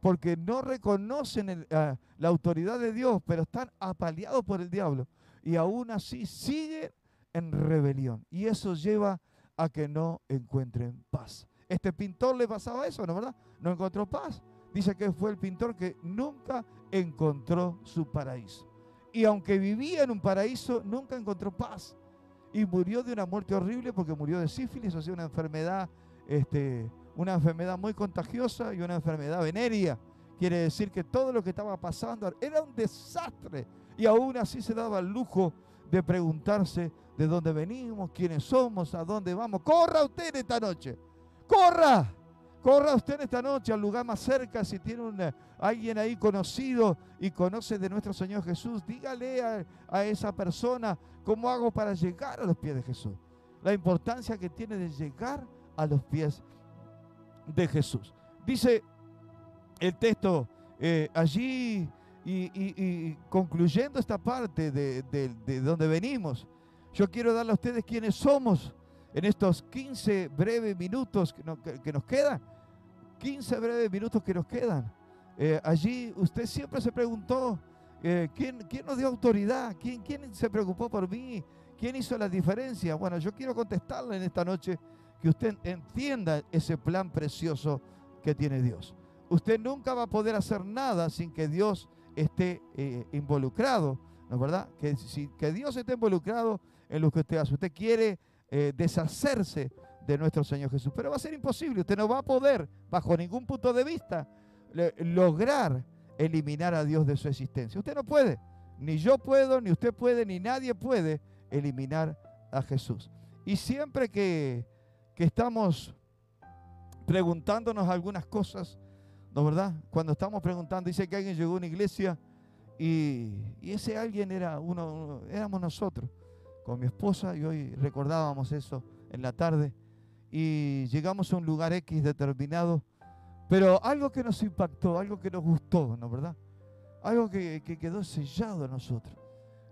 porque no reconocen ah, la autoridad de Dios, pero están apaleados por el diablo. Y aún así siguen en rebelión. Y eso lleva a que no encuentren paz. Este pintor le pasaba eso, ¿no verdad? No encontró paz. Dice que fue el pintor que nunca encontró su paraíso. Y aunque vivía en un paraíso, nunca encontró paz. Y murió de una muerte horrible porque murió de sífilis, o sea, una enfermedad, este, una enfermedad muy contagiosa y una enfermedad venérea. Quiere decir que todo lo que estaba pasando era un desastre. Y aún así se daba el lujo de preguntarse de dónde venimos, quiénes somos, a dónde vamos. Corra usted esta noche. Corra. Corra usted esta noche al lugar más cerca, si tiene alguien ahí conocido y conoce de nuestro Señor Jesús, dígale a, a, esa persona cómo hago para llegar a los pies de Jesús. La importancia que tiene de llegar a los pies de Jesús. Dice el texto eh, allí y, concluyendo esta parte de, de donde venimos, yo quiero darle a ustedes quiénes somos en estos 15 breves minutos que, nos quedan, 15 breves minutos que nos quedan, eh, allí usted siempre se preguntó, eh, ¿quién, ¿quién, nos dio autoridad? ¿Quién, ¿Quién se preocupó por mí? ¿Quién hizo la diferencia? Bueno, yo quiero contestarle en esta noche que usted entienda ese plan precioso que tiene Dios. Usted nunca va a poder hacer nada sin que Dios esté eh, involucrado, ¿no es verdad? Que, si, que Dios esté involucrado en lo que usted hace. Usted quiere eh, deshacerse de nuestro Señor Jesús. Pero va a ser imposible. Usted no va a poder, bajo ningún punto de vista, lograr eliminar a Dios de su existencia. Usted no puede. Ni yo puedo, ni usted puede, ni nadie puede eliminar a Jesús. Y siempre que, que estamos preguntándonos algunas cosas, ¿no verdad? Cuando estamos preguntando, dice que alguien llegó a una iglesia y, y ese alguien era uno, éramos nosotros con mi esposa y hoy recordábamos eso en la tarde y llegamos a un lugar X determinado, pero algo que nos impactó, algo que nos gustó, ¿no verdad? Algo que, quedó sellado en nosotros.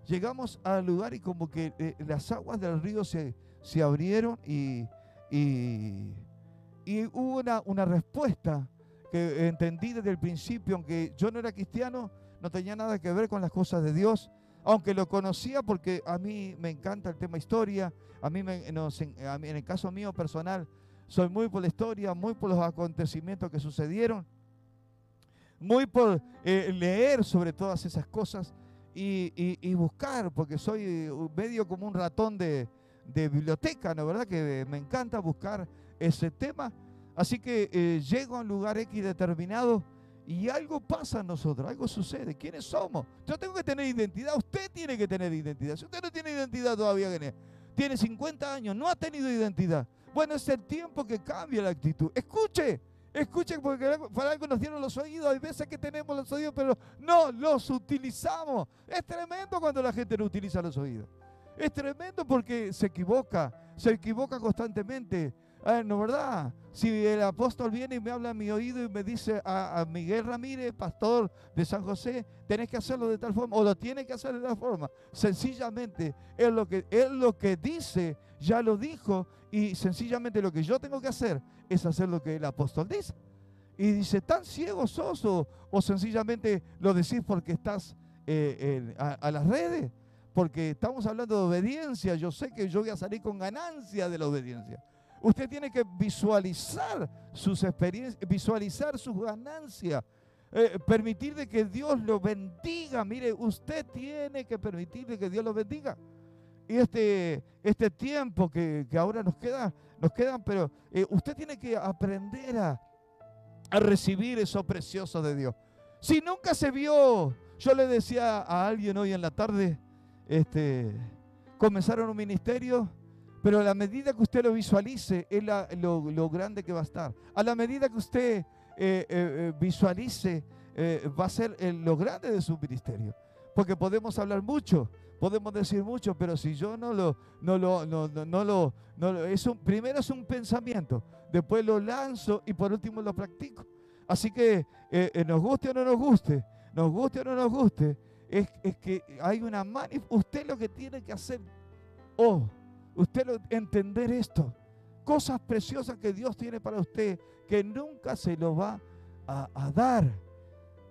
Llegamos al lugar y como que eh, las aguas del río se, se abrieron y, y, hubo una, una respuesta que entendí desde el principio, aunque yo no era cristiano, no tenía nada que ver con las cosas de Dios, aunque lo conocía porque a mí me encanta el tema historia, a mí, me, en el caso mío personal, soy muy por la historia, muy por los acontecimientos que sucedieron, muy por eh, leer sobre todas esas cosas y, buscar, porque soy medio como un ratón de, biblioteca, ¿no verdad? Que me encanta buscar ese tema. Así que eh, llego a un lugar X determinado y algo pasa en nosotros, algo sucede. ¿Quiénes somos? Yo tengo que tener identidad, usted tiene que tener identidad. Si usted no tiene identidad todavía, tiene 50 años, no ha tenido identidad. Bueno, es el tiempo que cambia la actitud. Escuche, escuche, porque para algo nos dieron los oídos. Hay veces que tenemos los oídos, pero no los utilizamos. Es tremendo cuando la gente no utiliza los oídos. Es tremendo porque se equivoca, se equivoca constantemente. ¿No verdad? Si el apóstol viene y me habla a mi oído y me dice a, Miguel Ramírez, pastor de San José, tenés que hacerlo de tal forma, o lo tiene que hacer de tal forma. Sencillamente, él lo que, él lo que dice, ya lo dijo, y sencillamente lo que yo tengo que hacer es hacer lo que el apóstol dice. Y dice, ¿tan ciego sos o, sencillamente lo decís porque estás eh, a las redes? Porque estamos hablando de obediencia, yo sé que yo voy a salir con ganancia de la obediencia. Usted tiene que visualizar sus experiencias, visualizar sus ganancias, eh, permitir de que Dios lo bendiga. Mire, usted tiene que permitir que Dios lo bendiga. Y este, este tiempo que, ahora nos queda, nos quedan, pero eh, usted tiene que aprender a, a recibir eso precioso de Dios. Si nunca se vio, yo le decía a alguien hoy en la tarde, este, comenzaron un ministerio pero a la medida que usted lo visualice, es lo, grande que va a estar. A la medida que usted eh, eh, eh, visualice, va a ser lo grande de su ministerio. Porque podemos hablar mucho, podemos decir mucho, pero si yo no lo, no lo, no, no, lo, no es un, primero es un pensamiento, después lo lanzo y por último lo practico. Así que eh, eh, nos guste o no nos guste, nos guste o no nos guste, es, que hay una mani usted lo que tiene que hacer, oh, usted entender esto, cosas preciosas que Dios tiene para usted, que nunca se lo va a, dar,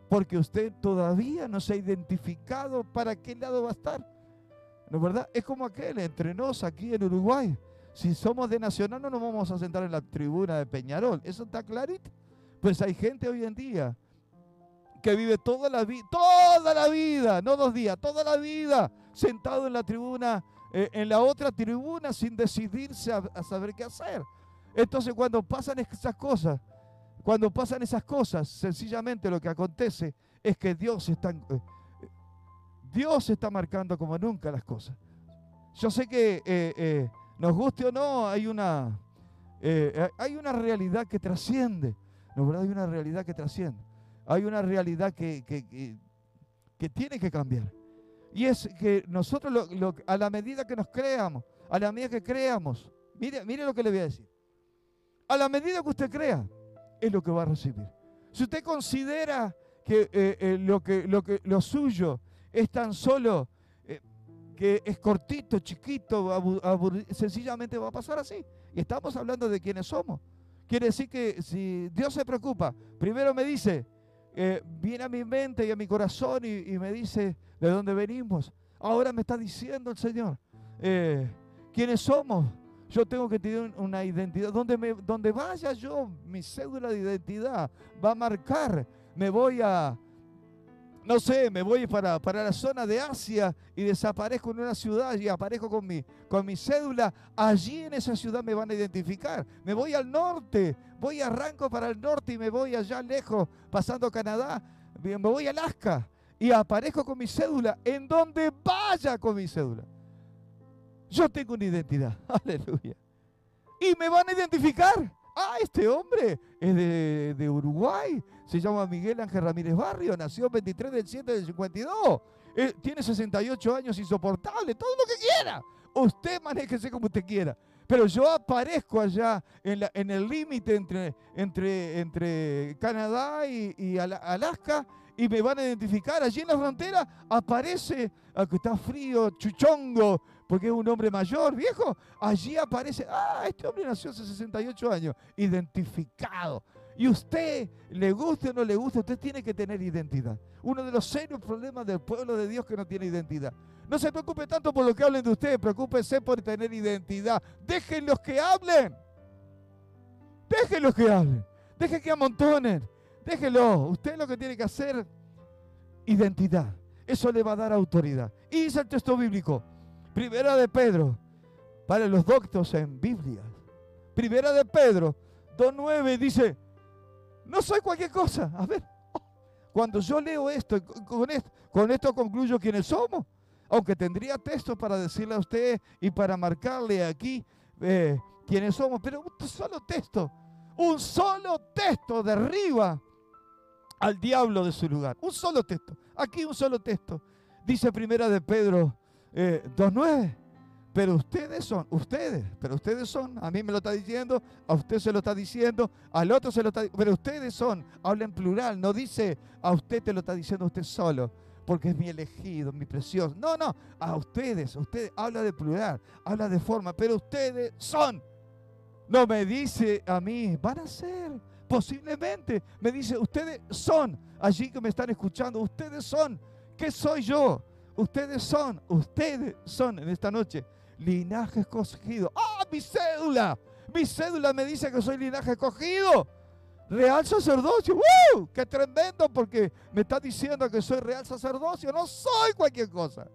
porque usted todavía no se ha identificado para qué lado va a estar. ¿No es verdad? Es como aquel entre nos aquí en Uruguay. Si somos de Nacional no nos vamos a sentar en la tribuna de Peñarol. Eso está clarito. Pues hay gente hoy en día que vive toda la vida, toda la vida, no dos días, toda la vida sentado en la tribuna, en la otra tribuna sin decidirse a, saber qué hacer. Entonces cuando pasan esas cosas, cuando pasan esas cosas, sencillamente lo que acontece es que Dios está, eh, Dios está marcando como nunca las cosas. Yo sé que eh, nos guste o no, hay una, hay una realidad que trasciende. ¿no verdad? Hay una realidad que trasciende. Hay una realidad que, que, tiene que cambiar. Y es que nosotros, a la medida que nos creamos, a la medida que creamos, mire, mire lo que le voy a decir. A la medida que usted crea, es lo que va a recibir. Si usted considera que, eh, eh, lo, que, lo, que lo suyo es tan solo eh, que es cortito, chiquito, sencillamente va a pasar así. Y estamos hablando de quiénes somos. Quiere decir que si Dios se preocupa, primero me dice, eh, viene a mi mente y a mi corazón y, me dice de dónde venimos. Ahora me está diciendo el Señor, eh, ¿quiénes somos? Yo tengo que tener una identidad. Donde, me, donde vaya yo, mi cédula de identidad va a marcar. Me voy a, no sé, me voy para, para, la zona de Asia y desaparezco en una ciudad y aparezco con mi, con mi cédula, allí en esa ciudad me van a identificar. Me voy al norte, voy arranco para el norte y me voy allá lejos, pasando Canadá, me voy a Alaska y aparezco con mi cédula en donde vaya con mi cédula. Yo tengo una identidad, aleluya. Y me van a identificar. Ah, este hombre es de, Uruguay, se llama Miguel Ángel Ramírez Barrio, nació el 23 del 7 del 52, eh, tiene 68 años, insoportable, todo lo que quiera. Usted manéjese como usted quiera. Pero yo aparezco allá en, el límite entre, entre, entre Canadá y, Alaska y me van a identificar. Allí en la frontera aparece, que está frío, chuchongo, porque es un hombre mayor, viejo. Allí aparece, ah, este hombre nació hace 68 años, identificado. Y usted, le guste o no le guste, usted tiene que tener identidad. Uno de los serios problemas del pueblo de Dios que no tiene identidad. No se preocupe tanto por lo que hablen de usted, preocúpese por tener identidad. Déjenlos que hablen. Déjenlos que hablen. Dejen que amontonen. Déjelo. Usted lo que tiene que hacer, identidad. Eso le va a dar autoridad. Y dice el texto bíblico, Primera de Pedro, para los doctos en Biblia. Primera de Pedro 2.9 dice, no soy cualquier cosa. A ver, cuando yo leo esto, con esto, con esto concluyo quiénes somos. Aunque tendría texto para decirle a usted y para marcarle aquí eh, quiénes somos, pero un solo texto, un solo texto derriba al diablo de su lugar. Un solo texto. Aquí un solo texto. Dice primera de Pedro 2.9. Pero ustedes son, ustedes, pero ustedes son, a mí me lo está diciendo, a usted se lo está diciendo, al otro se lo está diciendo, pero ustedes son, habla en plural, no dice a usted te lo está diciendo usted solo, porque es mi elegido, mi precioso. No, no, a ustedes, ustedes, habla de plural, habla de forma, pero ustedes son. No me dice a mí, van a ser Posiblemente me dice, ustedes son, allí que me están escuchando, ustedes son. ¿Qué soy yo? Ustedes son, ustedes son en esta noche linaje escogido. ¡Ah, mi cédula! Mi cédula me dice que soy linaje escogido. Real sacerdocio. ¡Uh! ¡Qué tremendo! Porque me está diciendo que soy real sacerdocio. No soy cualquier cosa.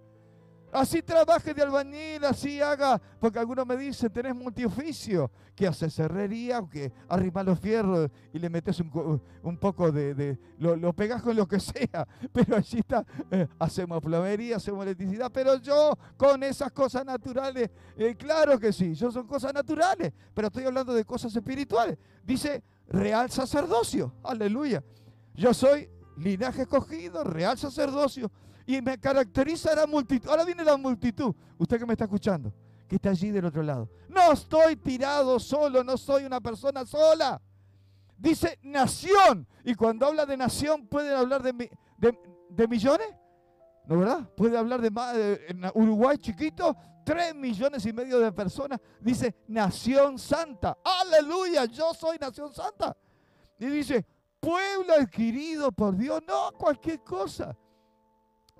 Así trabaje de albañil, así haga, porque algunos me dicen, tenés multioficio, que haces herrería, que arrimas los fierros y le metes un, poco de, lo, lo pegas con lo que sea, pero allí está, eh, hacemos plomería, hacemos electricidad, pero yo con esas cosas naturales, eh, claro que sí, yo son cosas naturales, pero estoy hablando de cosas espirituales. Dice real sacerdocio, aleluya. Yo soy linaje escogido, real sacerdocio Y me caracteriza la multitud. Ahora viene la multitud. Usted que me está escuchando, que está allí del otro lado. No estoy tirado solo, no soy una persona sola. Dice nación. Y cuando habla de nación, ¿puede hablar de, de, millones? ¿No verdad? Puede hablar de, de Uruguay chiquito, tres millones y medio de personas. Dice nación santa. Aleluya, yo soy nación santa. Y dice, pueblo adquirido por Dios, no cualquier cosa.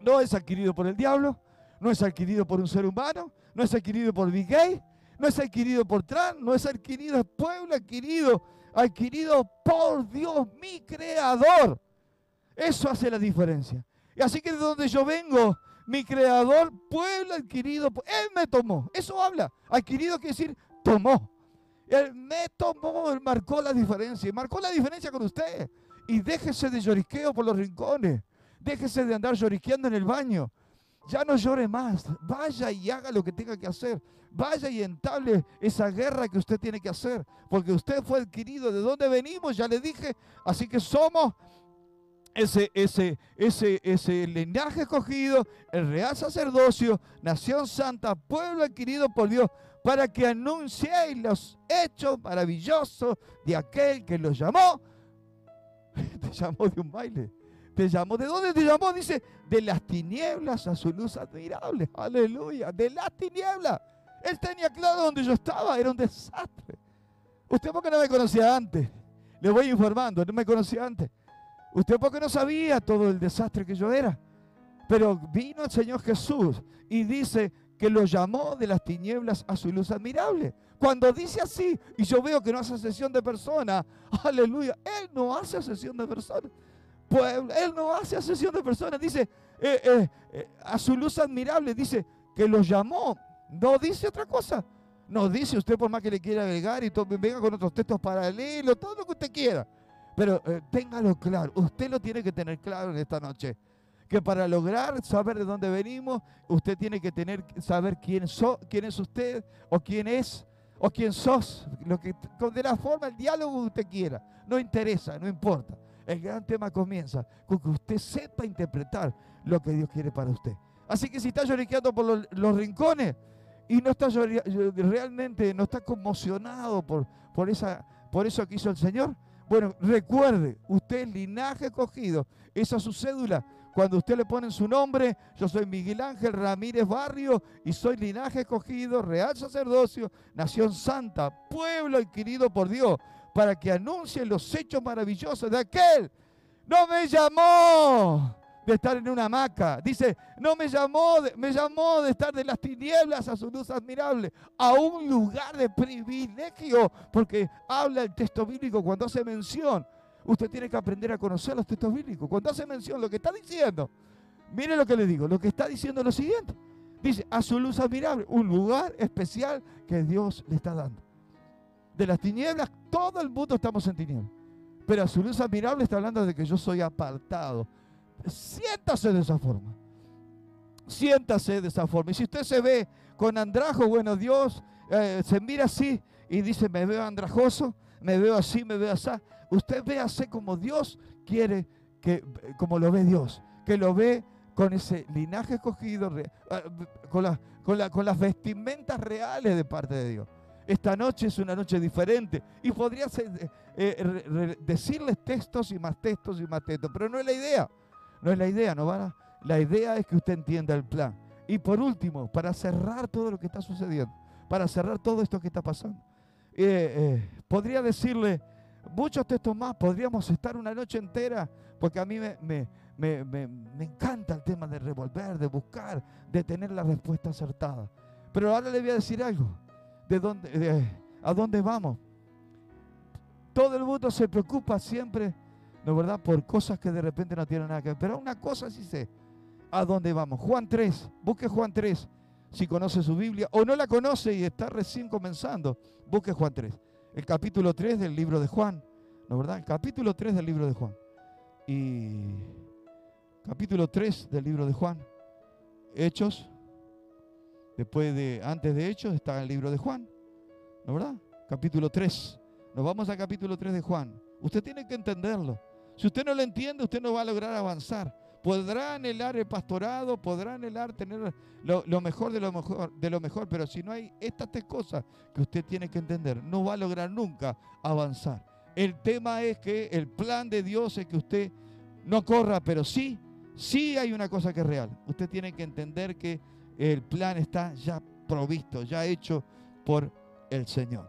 No es adquirido por el diablo, no es adquirido por un ser humano, no es adquirido por Big Gay, no es adquirido por Trump, no es adquirido, es pueblo adquirido, adquirido por Dios, mi creador. Eso hace la diferencia. Y así que de donde yo vengo, mi creador, pueblo adquirido, Él me tomó. Eso habla. Adquirido quiere decir tomó. Él me tomó, Él marcó la diferencia. Y marcó la diferencia con usted. Y déjese de lloriqueo por los rincones. Déjese de andar lloriqueando en el baño. Ya no llore más. Vaya y haga lo que tenga que hacer. Vaya y entable esa guerra que usted tiene que hacer. Porque usted fue adquirido. ¿De dónde venimos? Ya le dije. Así que somos ese, ese, ese, ese linaje escogido, el real sacerdocio, nación santa, pueblo adquirido por Dios, para que anunciéis los hechos maravillosos de aquel que los llamó. Te llamó de un baile. Te llamó. ¿De dónde te llamó? Dice, de las tinieblas a su luz admirable. Aleluya. De las tinieblas. Él tenía claro dónde yo estaba. Era un desastre. Usted porque no me conocía antes. Le voy informando. No me conocía antes. Usted porque no sabía todo el desastre que yo era. Pero vino el Señor Jesús y dice que lo llamó de las tinieblas a su luz admirable. Cuando dice así, y yo veo que no hace sesión de personas, aleluya, Él no hace sesión de personas. Él no hace sesión de personas, dice eh, eh, eh, a su luz admirable, dice que lo llamó, no dice otra cosa. No dice usted por más que le quiera agregar y venga con otros textos paralelos, todo lo que usted quiera. Pero téngalo claro, usted lo tiene que tener claro en esta noche que para lograr saber de dónde venimos, usted tiene que tener saber quién, quién es usted o quién es o quién sos, de la forma, el diálogo que usted quiera. No interesa, no importa. El gran tema comienza con que usted sepa interpretar lo que Dios quiere para usted. Así que si está lloriqueando por los, rincones y no está realmente, no está conmocionado por, por, esa, por eso que hizo el Señor, bueno, recuerde, usted es linaje escogido, esa es su cédula. Cuando usted le pone su nombre, yo soy Miguel Ángel Ramírez Barrio y soy linaje escogido, real sacerdocio, nación santa, pueblo adquirido por Dios, para que anuncie los hechos maravillosos de aquel. No me llamó de estar en una hamaca. Dice, no me llamó, me llamó de estar de las tinieblas a su luz admirable, a un lugar de privilegio, porque habla el texto bíblico cuando hace mención Usted tiene que aprender a conocer los textos bíblicos. Cuando hace mención lo que está diciendo, mire lo que le digo, lo que está diciendo es lo siguiente. Dice, a su luz admirable, un lugar especial que Dios le está dando. De las tinieblas, todo el mundo estamos en tinieblas. Pero a su luz admirable está hablando de que yo soy apartado. Siéntase de esa forma. Siéntase de esa forma. Y si usted se ve con andrajo, bueno, Dios eh, se mira así y dice, me veo andrajoso, me veo así, me veo así. Usted véase como Dios quiere que, como lo ve Dios, que lo ve con ese linaje escogido, ah, con, con, las vestimentas reales de parte de Dios. Esta noche es una noche diferente y podría ser, eh, decirles textos y más textos y más textos, pero no es la idea. No es la idea, no va. La idea es que usted entienda el plan. Y por último, para cerrar todo lo que está sucediendo, para cerrar todo esto que está pasando, eh, eh, podría decirle muchos textos más, podríamos estar una noche entera, porque a mí me, me, encanta el tema de revolver, de buscar, de tener la respuesta acertada. Pero ahora le voy a decir algo, de dónde, a dónde vamos. Todo el mundo se preocupa siempre, ¿no verdad?, por cosas que de repente no tienen nada que ver. Pero una cosa sí sé, ¿a dónde vamos? Juan 3, busque Juan 3, si conoce su Biblia, o no la conoce y está recién comenzando, busque Juan 3 el capítulo 3 del libro de Juan, ¿no verdad? El capítulo 3 del libro de Juan. Y capítulo 3 del libro de Juan. Hechos. Después de, antes de Hechos está el libro de Juan, ¿no verdad? Capítulo 3. Nos vamos al capítulo 3 de Juan. Usted tiene que entenderlo. Si usted no lo entiende, usted no va a lograr avanzar. podrá anhelar el pastorado, podrá anhelar tener lo, mejor de lo mejor, de lo mejor, pero si no hay estas tres cosas que usted tiene que entender, no va a lograr nunca avanzar. El tema es que el plan de Dios es que usted no corra, pero sí, sí hay una cosa que es real. Usted tiene que entender que el plan está ya provisto, ya hecho por el Señor.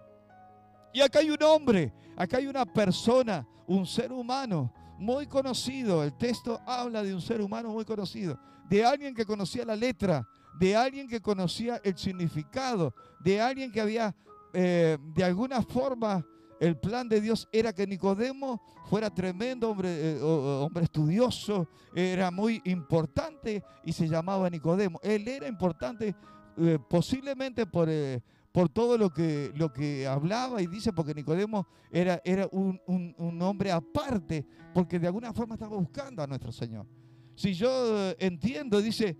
Y acá hay un hombre, acá hay una persona, un ser humano muy conocido. El texto habla de un ser humano muy conocido, de alguien que conocía la letra, de alguien que conocía el significado, de alguien que había eh, de alguna forma el plan de Dios era que Nicodemo fuera tremendo hombre, eh, hombre estudioso, era muy importante y se llamaba Nicodemo. Él era importante eh, posiblemente por, eh, por todo lo que, lo que hablaba y dice, porque Nicodemo era, era un, un, hombre aparte, porque de alguna forma estaba buscando a nuestro Señor. Si yo entiendo, dice,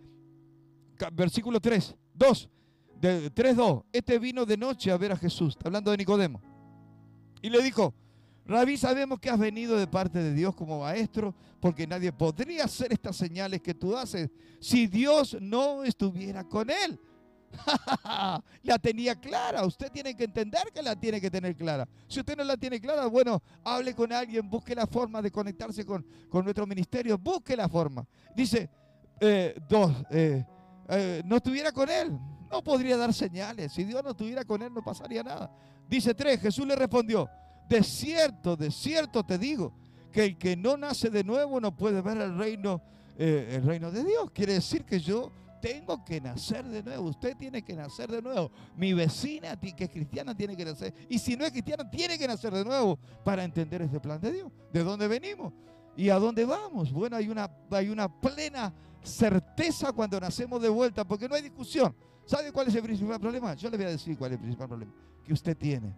versículo 3, 2, 3, 2, este vino de noche a ver a Jesús, está hablando de Nicodemo. Y le dijo, Rabí, sabemos que has venido de parte de Dios como maestro, porque nadie podría hacer estas señales que tú haces si Dios no estuviera con él. la tenía clara. Usted tiene que entender que la tiene que tener clara. Si usted no la tiene clara, bueno, hable con alguien, busque la forma de conectarse con, nuestro ministerio, busque la forma. Dice, eh, dos, eh, eh, no estuviera con él, no podría dar señales. Si Dios no estuviera con él, no pasaría nada. Dice 3, Jesús le respondió, de cierto, de cierto te digo, que el que no nace de nuevo no puede ver el reino, eh, el reino de Dios. Quiere decir que yo tengo que nacer de nuevo. Usted tiene que nacer de nuevo. Mi vecina que es cristiana tiene que nacer. Y si no es cristiana, tiene que nacer de nuevo para entender este plan de Dios. ¿De dónde venimos? ¿Y a dónde vamos? Bueno, hay una, hay una plena certeza cuando nacemos de vuelta, porque no hay discusión. ¿Sabe cuál es el principal problema? Yo le voy a decir cuál es el principal problema que usted tiene.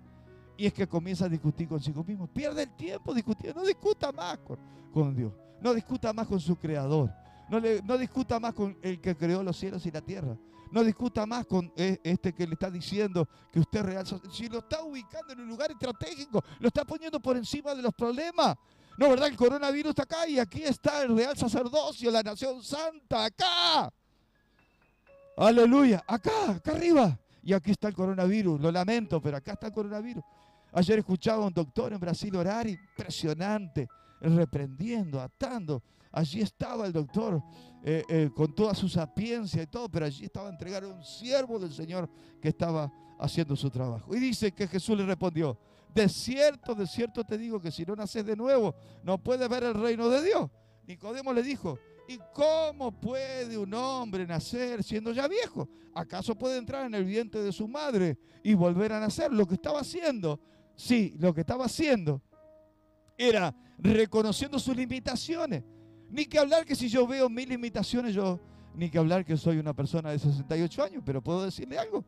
Y es que comienza a discutir consigo mismo. Pierde el tiempo discutiendo. No discuta más con, Dios. No discuta más con su creador. No, le, no discuta más con el que creó los cielos y la tierra. No discuta más con e, este que le está diciendo que usted real. Si lo está ubicando en un lugar estratégico, lo está poniendo por encima de los problemas. No, ¿verdad? El coronavirus está acá y aquí está el real sacerdocio, la nación santa, acá. Aleluya, acá, acá arriba. Y aquí está el coronavirus, lo lamento, pero acá está el coronavirus. Ayer escuchaba a un doctor en Brasil orar impresionante, reprendiendo, atando. Allí estaba el doctor eh, eh, con toda su sapiencia y todo, pero allí estaba entregado a un siervo del Señor que estaba haciendo su trabajo. Y dice que Jesús le respondió, de cierto, de cierto te digo que si no naces de nuevo, no puedes ver el reino de Dios. Nicodemo le dijo, ¿Y cómo puede un hombre nacer siendo ya viejo? ¿Acaso puede entrar en el vientre de su madre y volver a nacer? Lo que estaba haciendo, sí, lo que estaba haciendo era reconociendo sus limitaciones. Ni que hablar que si yo veo mis limitaciones, yo, ni que hablar que soy una persona de 68 años, pero puedo decirle algo,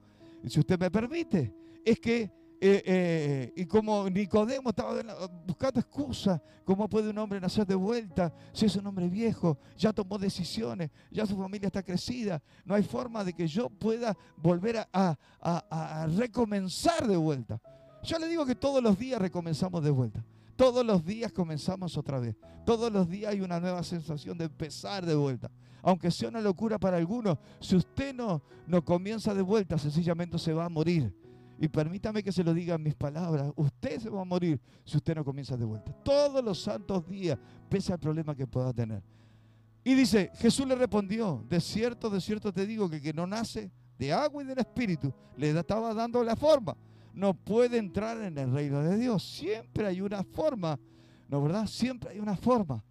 si usted me permite, es que eh, eh, y como Nicodemo estaba buscando excusas, ¿cómo puede un hombre nacer de vuelta si es un hombre viejo? Ya tomó decisiones, ya su familia está crecida, no hay forma de que yo pueda volver a, a recomenzar de vuelta. Yo le digo que todos los días recomenzamos de vuelta. Todos los días comenzamos otra vez. Todos los días hay una nueva sensación de empezar de vuelta. Aunque sea una locura para algunos, si usted no, no comienza de vuelta, sencillamente se va a morir. Y permítame que se lo diga en mis palabras. Usted se va a morir si usted no comienza de vuelta. Todos los santos días, pese al problema que pueda tener. Y dice, Jesús le respondió, de cierto, de cierto te digo que que no nace de agua y del Espíritu, le estaba dando la forma. No puede entrar en el reino de Dios. Siempre hay una forma, ¿no verdad? Siempre hay una forma.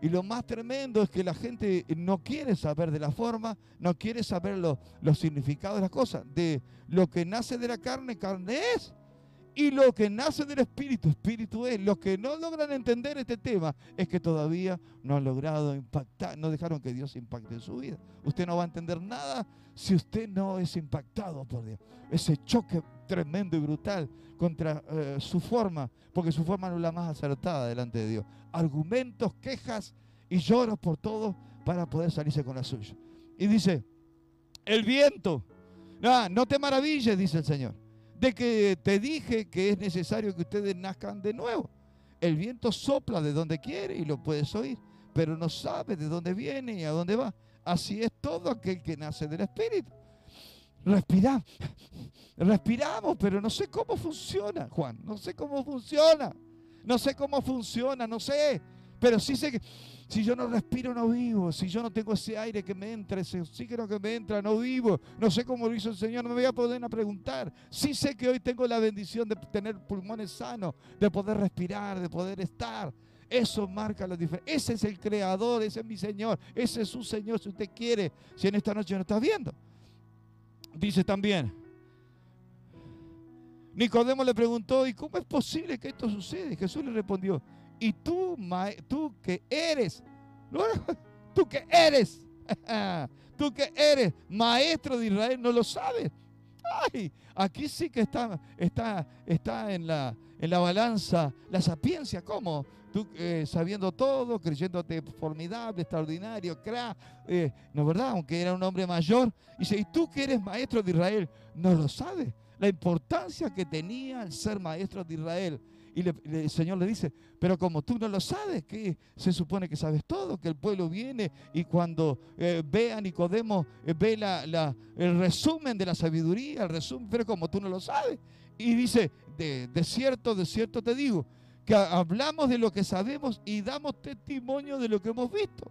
Y lo más tremendo es que la gente no quiere saber de la forma, no quiere saber los significados de las cosas. De lo que nace de la carne, carne es. Y lo que nace del espíritu, espíritu es. Los que no logran entender este tema es que todavía no han logrado impactar, no dejaron que Dios impacte en su vida. Usted no va a entender nada si usted no es impactado por Dios. Ese choque tremendo y brutal contra eh, su forma, porque su forma no es la más acertada delante de Dios. Argumentos, quejas y lloros por todo para poder salirse con la suya. Y dice, el viento, no, te maravilles, dice el Señor, de que te dije que es necesario que ustedes nazcan de nuevo. El viento sopla de donde quiere y lo puedes oír, pero no sabe de dónde viene y a dónde va. Así es todo aquel que nace del Espíritu. Respiramos, respiramos, pero no sé cómo funciona, Juan. No sé cómo funciona. No sé cómo funciona, no sé. Pero sí sé que si yo no respiro, no vivo. Si yo no tengo ese aire que me entra, ese oxígeno que me entra, no vivo. No sé cómo lo hizo el Señor, no me voy a poder preguntar. Sí sé que hoy tengo la bendición de tener pulmones sanos, de poder respirar, de poder estar. Eso marca la diferencia. Ese es el creador, ese es mi Señor, ese es su Señor si usted quiere, si en esta noche no está viendo. Dice también, Nicodemo le preguntó, ¿y cómo es posible que esto suceda? Jesús le respondió, y tú, tú que eres, tú que eres, tú que eres maestro de Israel, no lo sabes. Ay, aquí sí que está, está, está en, la, en la balanza la sapiencia. ¿Cómo? Tú eh, sabiendo todo, creyéndote formidable, extraordinario, crack, eh, ¿no es verdad? Aunque era un hombre mayor. Dice, ¿y tú que eres maestro de Israel? No lo sabes. La importancia que tenía el ser maestro de Israel. Y el Señor le dice, pero como tú no lo sabes, que se supone que sabes todo, que el pueblo viene y cuando eh, ve a Nicodemo, eh, ve la, el resumen de la sabiduría, el resumen, pero como tú no lo sabes. Y dice, de, de cierto, de cierto te digo, que hablamos de lo que sabemos y damos testimonio de lo que hemos visto.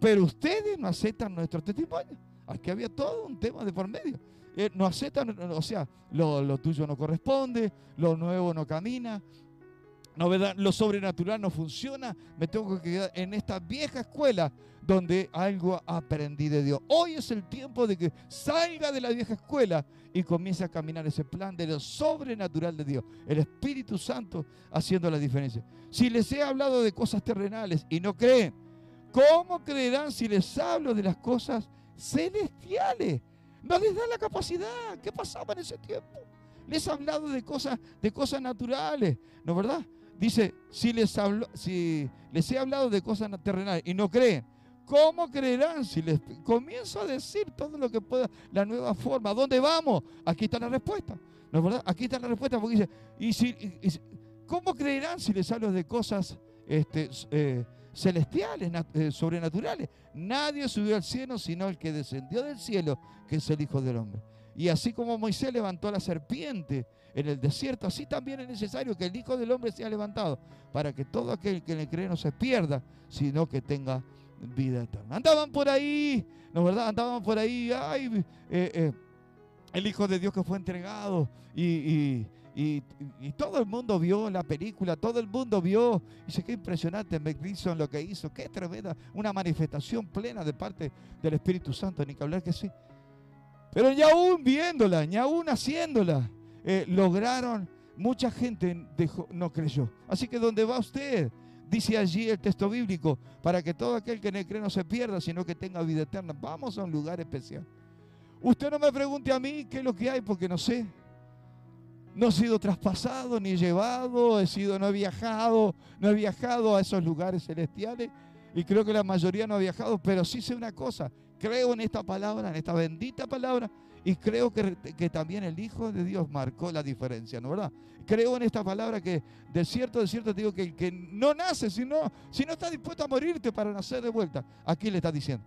Pero ustedes no aceptan nuestro testimonio. Aquí había todo un tema de por medio. Eh, no aceptan, o sea, lo, lo, tuyo no corresponde, lo nuevo no camina, lo sobrenatural no funciona, me tengo que quedar en esta vieja escuela donde algo aprendí de Dios. Hoy es el tiempo de que salga de la vieja escuela y comience a caminar ese plan de lo sobrenatural de Dios. El Espíritu Santo haciendo la diferencia. Si les he hablado de cosas terrenales y no creen, ¿cómo creerán si les hablo de las cosas celestiales? No les da la capacidad. ¿Qué pasaba en ese tiempo? Les he hablado de cosas, de cosas naturales, ¿no verdad? Dice, si les, hablo, si les he hablado de cosas terrenales y no creen, ¿cómo creerán si les comienzo a decir todo lo que pueda, la nueva forma? ¿A dónde vamos? Aquí está la respuesta. ¿No es verdad? Aquí está la respuesta porque dice, y si, ¿cómo creerán si les hablo de cosas este, eh, celestiales, eh, sobrenaturales? Nadie subió al cielo sino el que descendió del cielo, que es el Hijo del Hombre. Y así como Moisés levantó la serpiente en el desierto, así también es necesario que el Hijo del Hombre sea levantado para que todo aquel que le cree no se pierda, sino que tenga vida eterna. Andaban por ahí, ¿no verdad? Andaban por ahí, ay, eh, eh, el Hijo de Dios que fue entregado y, todo el mundo vio la película, todo el mundo vio. Y dice, qué impresionante Gibson lo que hizo, qué tremenda, una manifestación plena de parte del Espíritu Santo, ni que hablar que sí. Pero ni aún viéndola, ni aún haciéndola, eh, lograron, mucha gente no creyó. Así que donde va usted, dice allí el texto bíblico, para que todo aquel que no cree no se pierda, sino que tenga vida eterna. Vamos a un lugar especial. Usted no me pregunte a mí qué es lo que hay, porque no sé. No he sido traspasado ni llevado, he sido, no he viajado, no he viajado a esos lugares celestiales y creo que la mayoría no ha viajado, pero sí sé una cosa, creo en esta palabra, en esta bendita palabra, y creo que, que, también el Hijo de Dios marcó la diferencia, ¿no verdad? Creo en esta palabra que de cierto, de cierto te digo que el que no nace, si no, si no está dispuesto a morirte para nacer de vuelta, aquí le está diciendo.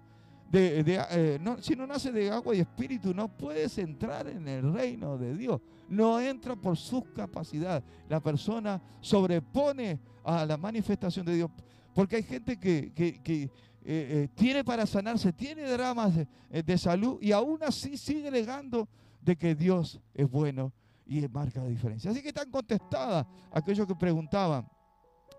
De, eh, no, si no nace de agua y espíritu, no puedes entrar en el reino de Dios. No entra por sus capacidades. La persona sobrepone a la manifestación de Dios. Porque hay gente que, que eh, eh, tiene para sanarse, tiene dramas eh, de, salud y aún así sigue negando de que Dios es bueno y marca la diferencia. Así que están contestadas aquellos que preguntaban,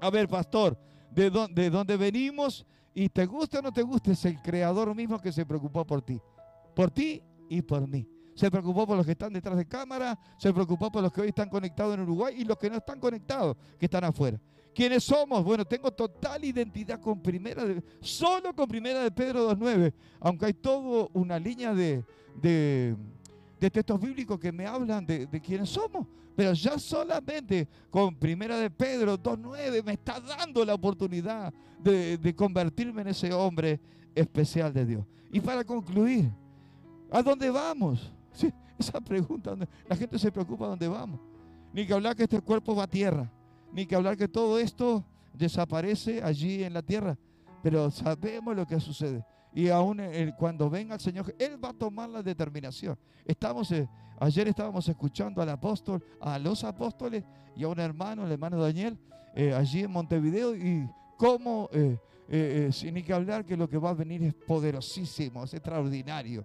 a ver, pastor, ¿de dónde, ¿de dónde venimos? Y te gusta o no te gusta, es el creador mismo que se preocupó por ti. Por ti y por mí. Se preocupó por los que están detrás de cámara, se preocupó por los que hoy están conectados en Uruguay y los que no están conectados, que están afuera. ¿Quiénes somos? Bueno, tengo total identidad con primera de, solo con primera de Pedro 2.9, aunque hay toda una línea de, de, textos bíblicos que me hablan de, quiénes somos. Pero ya solamente con primera de Pedro 2.9 me está dando la oportunidad de, convertirme en ese hombre especial de Dios. Y para concluir, ¿a dónde vamos? esa pregunta, la gente se preocupa a dónde vamos. Ni que hablar que este cuerpo va a tierra ni que hablar que todo esto desaparece allí en la tierra. pero sabemos lo que sucede. Y aún cuando venga el Señor, Él va a tomar la determinación. Estamos, eh, ayer estábamos escuchando al apóstol, a los apóstoles y a un hermano, el hermano Daniel, eh, allí en Montevideo, y cómo, eh, sin ni que hablar, que lo que va a venir es poderosísimo, es extraordinario.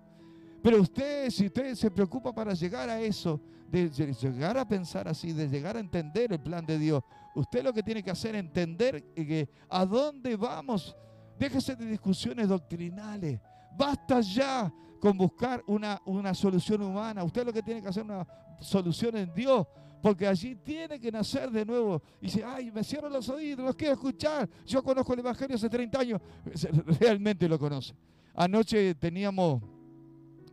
Pero usted, si usted se preocupa para llegar a eso, de llegar a pensar así, de llegar a entender el plan de Dios, usted lo que tiene que hacer es entender que a dónde vamos Déjese de discusiones doctrinales. Basta ya con buscar una, una solución humana. Usted lo que tiene que hacer es una solución en Dios. Porque allí tiene que nacer de nuevo. Y dice, ay, me cierro los oídos, los quiero escuchar. Yo conozco el Evangelio hace 30 años. Realmente lo conoce. Anoche teníamos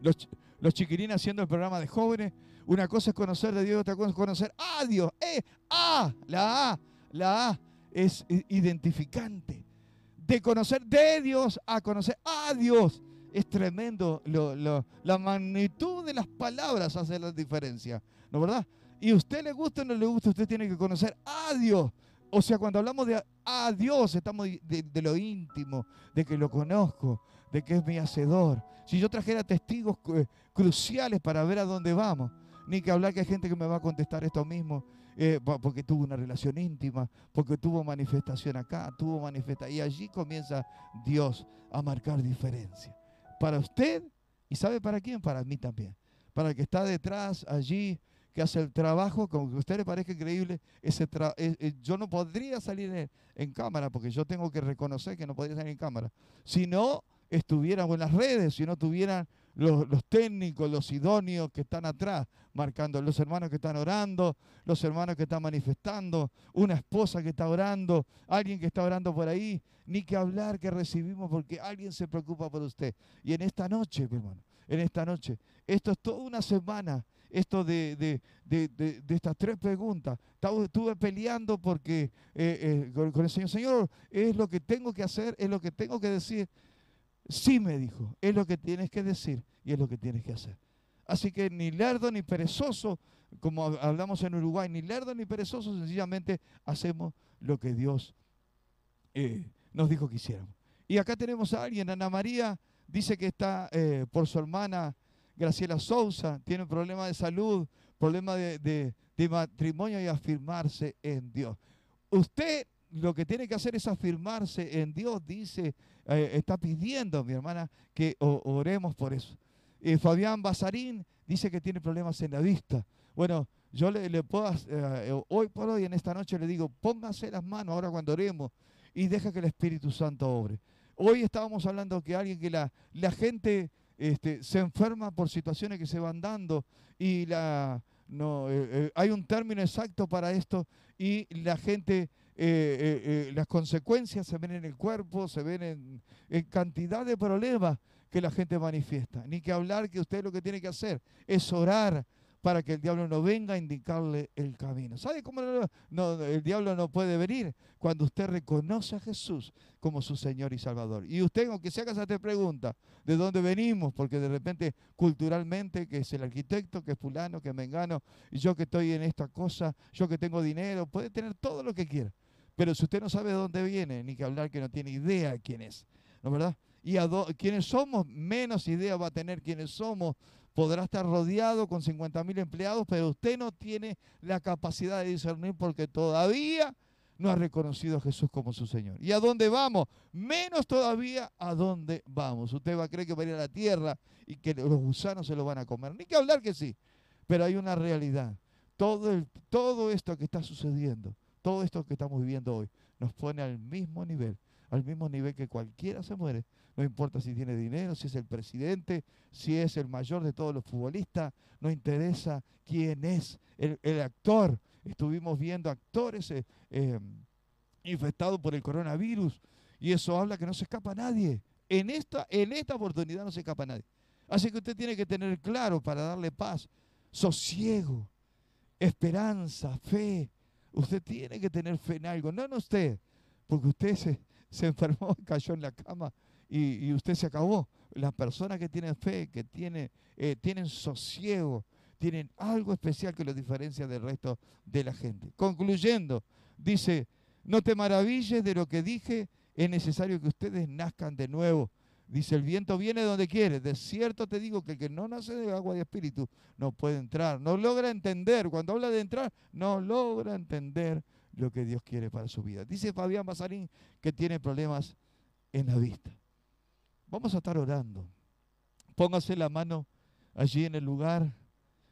los, chiquirines haciendo el programa de jóvenes. Una cosa es conocer de Dios, otra cosa es conocer a Dios. Eh, a, la A, la A es identificante de conocer de Dios a conocer a Dios. Es tremendo. la magnitud de las palabras hace la diferencia. ¿No verdad? Y usted le gusta o no le gusta, usted tiene que conocer a Dios. O sea, cuando hablamos de a Dios, estamos de, lo íntimo, de que lo conozco, de que es mi hacedor. Si yo trajera testigos eh, cruciales para ver a dónde vamos, ni que hablar que hay gente que me va a contestar esto mismo, eh, porque tuvo una relación íntima, porque tuvo manifestación acá, tuvo manifestación. Y allí comienza Dios a marcar diferencia. Para usted, y sabe para quién, para mí también. Para el que está detrás allí, que hace el trabajo, como que a usted le parezca increíble, ese eh, eh, yo no podría salir en, cámara, porque yo tengo que reconocer que no podría salir en cámara. Si no estuviéramos en las redes, si no tuvieran los, técnicos, los idóneos que están atrás, marcando, los hermanos que están orando, los hermanos que están manifestando, una esposa que está orando, alguien que está orando por ahí, ni que hablar que recibimos porque alguien se preocupa por usted. Y en esta noche, mi hermano, en esta noche, esto es toda una semana, esto de, estas tres preguntas. Estuve peleando porque eh, eh, con el Señor, Señor, es lo que tengo que hacer, es lo que tengo que decir. Sí me dijo, es lo que tienes que decir y es lo que tienes que hacer. Así que ni lerdo ni perezoso, como hablamos en Uruguay, ni lerdo ni perezoso, sencillamente hacemos lo que Dios eh, nos dijo que hiciéramos. Y acá tenemos a alguien, Ana María, dice que está eh, por su hermana Graciela Sousa, tiene un problema de salud, problema de, de matrimonio y afirmarse en Dios. Usted lo que tiene que hacer es afirmarse en Dios, dice, eh, está pidiendo, mi hermana, que oremos por eso. Fabián Bazarín dice que tiene problemas en la vista. Bueno, yo le, puedo, eh, hoy por hoy, en esta noche, le digo, póngase las manos ahora cuando oremos y deja que el Espíritu Santo obre. Hoy estábamos hablando que alguien que la, la gente este, se enferma por situaciones que se van dando y la, no, eh, hay un término exacto para esto y la gente eh, eh, las consecuencias se ven en el cuerpo, se ven en, cantidad de problemas que la gente manifiesta. Ni que hablar que usted lo que tiene que hacer es orar para que el diablo no venga a indicarle el camino. ¿Sabe cómo no, el diablo no puede venir? Cuando usted reconoce a Jesús como su Señor y Salvador. Y usted, aunque se haga esa pregunta, ¿de dónde venimos? Porque de repente, culturalmente, que es el arquitecto, que es fulano, que es mengano, y yo que estoy en esta cosa, yo que tengo dinero, puede tener todo lo que quiera. Pero si usted no sabe de dónde viene, ni que hablar que no tiene idea de quién es, ¿no verdad? Y a quiénes somos, menos idea va a tener quiénes somos. Podrá estar rodeado con 50 mil empleados, pero usted no tiene la capacidad de discernir porque todavía no ha reconocido a Jesús como su Señor. ¿Y a dónde vamos? Menos todavía a dónde vamos. Usted va a creer que va a ir a la tierra y que los gusanos se lo van a comer. Ni que hablar que sí. Pero hay una realidad. Todo, todo esto que está sucediendo todo esto que estamos viviendo hoy nos pone al mismo nivel, al mismo nivel que cualquiera se muere. No importa si tiene dinero, si es el presidente, si es el mayor de todos los futbolistas, no interesa quién es el, actor. Estuvimos viendo actores eh, eh, infectados por el coronavirus y eso habla que no se escapa nadie. En esta, en esta oportunidad no se escapa nadie. Así que usted tiene que tener claro para darle paz, sosiego, esperanza, fe, Usted tiene que tener fe en algo, no en usted, porque usted se, enfermó, cayó en la cama y, usted se acabó. Las personas que tienen fe, que tienen, eh, tienen sosiego, tienen algo especial que los diferencia del resto de la gente. Concluyendo, dice, no te maravilles de lo que dije es necesario que ustedes nazcan de nuevo. Dice, el viento viene donde quiere. De cierto te digo que el que no nace de agua y espíritu no puede entrar. No logra entender. Cuando habla de entrar, no logra entender lo que Dios quiere para su vida. Dice Fabián Basarín que tiene problemas en la vista. Vamos a estar orando. Póngase la mano allí en el lugar.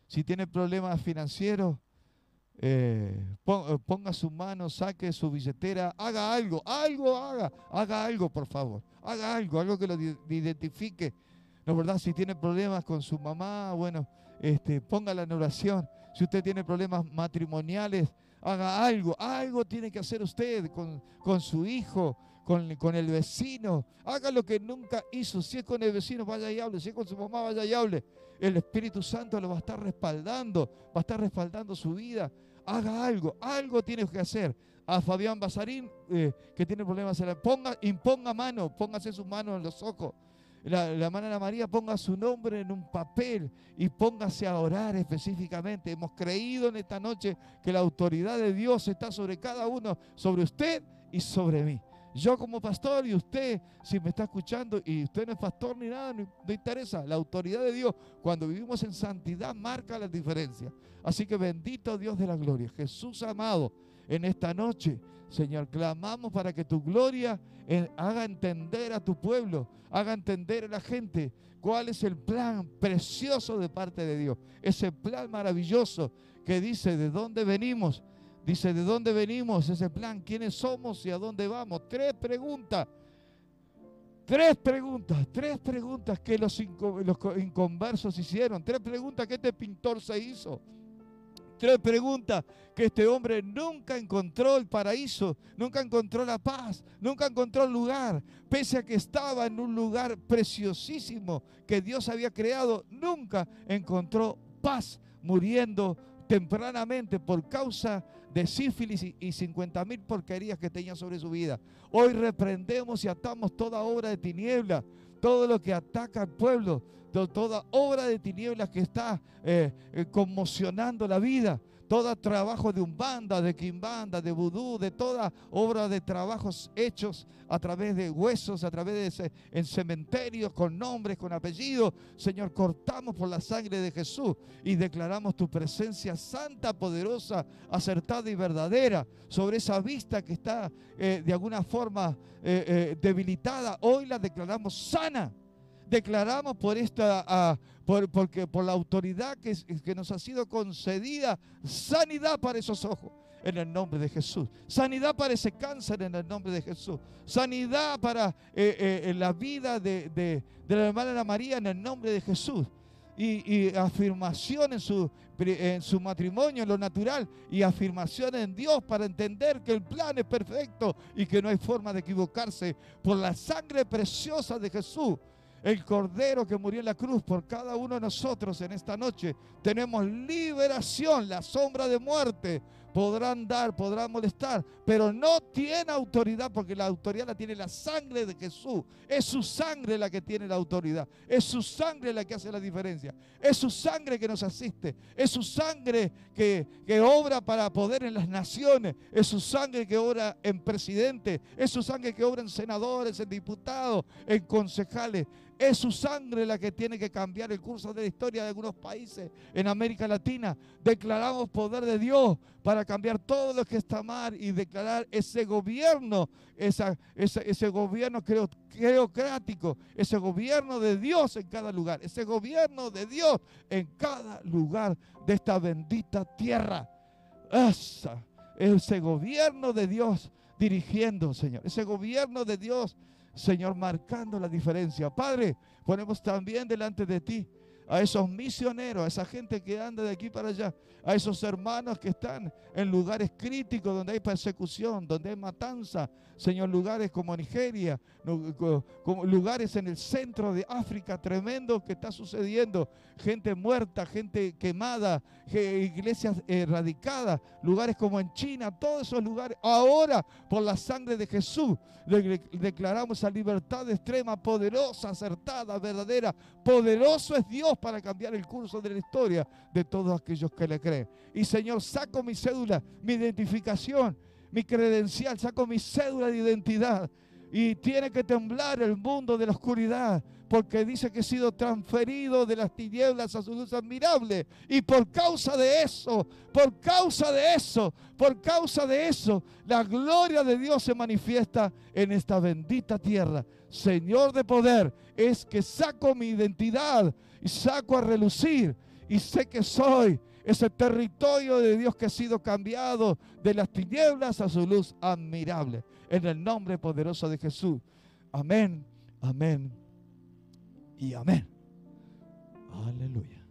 Si tiene problemas financieros, eh, eh, ponga su mano, saque su billetera, haga algo, algo haga, haga algo por favor, haga algo, algo que lo identifique. ¿No verdad? Si tiene problemas con su mamá, bueno, este, póngala en oración. Si usted tiene problemas matrimoniales, haga algo, algo tiene que hacer usted con, con su hijo, con, el vecino. Haga lo que nunca hizo. Si es con el vecino, vaya y hable. Si es con su mamá, vaya y hable. El Espíritu Santo lo va a estar respaldando, va a estar respaldando su vida. Haga algo, algo tiene que hacer. A Fabián Basarín, eh, que tiene problemas, ponga, imponga mano, póngase su mano en los ojos. La, la hermana Ana María ponga su nombre en un papel y póngase a orar específicamente. Hemos creído en esta noche que la autoridad de Dios está sobre cada uno, sobre usted y sobre mí. Yo como pastor y usted, si me está escuchando y usted no es pastor ni nada, no, interesa. La autoridad de Dios, cuando vivimos en santidad, marca la diferencia. Así que bendito Dios de la gloria. Jesús amado, en esta noche, Señor, clamamos para que tu gloria eh, haga entender a tu pueblo, haga entender a la gente cuál es el plan precioso de parte de Dios. Ese plan maravilloso que dice de dónde venimos Dice, ¿de dónde venimos? Ese plan, ¿quiénes somos y a dónde vamos? Tres preguntas. Tres preguntas, tres preguntas que los, inconversos hicieron. Tres preguntas que este pintor se hizo. Tres preguntas que este hombre nunca encontró el paraíso, nunca encontró la paz, nunca encontró el lugar. Pese a que estaba en un lugar preciosísimo que Dios había creado, nunca encontró paz muriendo tempranamente por causa de sífilis y 50 mil porquerías que tenía sobre su vida. Hoy reprendemos y atamos toda obra de tiniebla, todo lo que ataca al pueblo, toda obra de tinieblas que está eh, eh, conmocionando la vida todo trabajo de umbanda, de quimbanda, de vudú, de toda obra de trabajos hechos a través de huesos, a través de en cementerios, con nombres, con apellidos. Señor, cortamos por la sangre de Jesús y declaramos tu presencia santa, poderosa, acertada y verdadera sobre esa vista que está eh, de alguna forma eh, eh, debilitada. Hoy la declaramos sana declaramos por esta, por, porque, por la autoridad que, que nos ha sido concedida, sanidad para esos ojos en el nombre de Jesús. Sanidad para ese cáncer en el nombre de Jesús. Sanidad para eh, eh, la vida de, de, la hermana María en el nombre de Jesús. Y, y, afirmación en su, en su matrimonio, en lo natural, y afirmación en Dios para entender que el plan es perfecto y que no hay forma de equivocarse por la sangre preciosa de Jesús el Cordero que murió en la cruz por cada uno de nosotros en esta noche. Tenemos liberación, la sombra de muerte podrán dar, podrán molestar, pero no tiene autoridad porque la autoridad la tiene la sangre de Jesús. Es su sangre la que tiene la autoridad. Es su sangre la que hace la diferencia. Es su sangre que nos asiste. Es su sangre que, que obra para poder en las naciones. Es su sangre que obra en presidentes. Es su sangre que obra en senadores, en diputados, en concejales. Es su sangre la que tiene que cambiar el curso de la historia de algunos países en América Latina. Declaramos poder de Dios para cambiar todo lo que está mal y declarar ese gobierno, ese, gobierno creocrático, ese gobierno de Dios en cada lugar, ese gobierno de Dios en cada lugar de esta bendita tierra. Esa, ese gobierno de Dios dirigiendo, Señor, ese gobierno de Dios Señor, marcando la diferencia. Padre, ponemos también delante de ti a esos misioneros, a esa gente que anda de aquí para allá, a esos hermanos que están en lugares críticos donde hay persecución, donde hay matanza, Señor, lugares como Nigeria, lugares en el centro de África, tremendo que está sucediendo, gente muerta, gente quemada, iglesias erradicadas, lugares como en China, todos esos lugares, ahora por la sangre de Jesús, declaramos esa libertad extrema, poderosa, acertada, verdadera, poderoso es Dios para cambiar el curso de la historia de todos aquellos que le creen. Y Señor, saco mi cédula, mi identificación, mi credencial, saco mi cédula de identidad Y tiene que temblar el mundo de la oscuridad, porque dice que he sido transferido de las tinieblas a su luz admirable. Y por causa de eso, por causa de eso, por causa de eso, la gloria de Dios se manifiesta en esta bendita tierra. Señor de poder, es que saco mi identidad y saco a relucir y sé que soy ese territorio de Dios que ha sido cambiado de las tinieblas a su luz admirable. En el nombre poderoso de Jesús. Amén, amén y amén. Aleluya.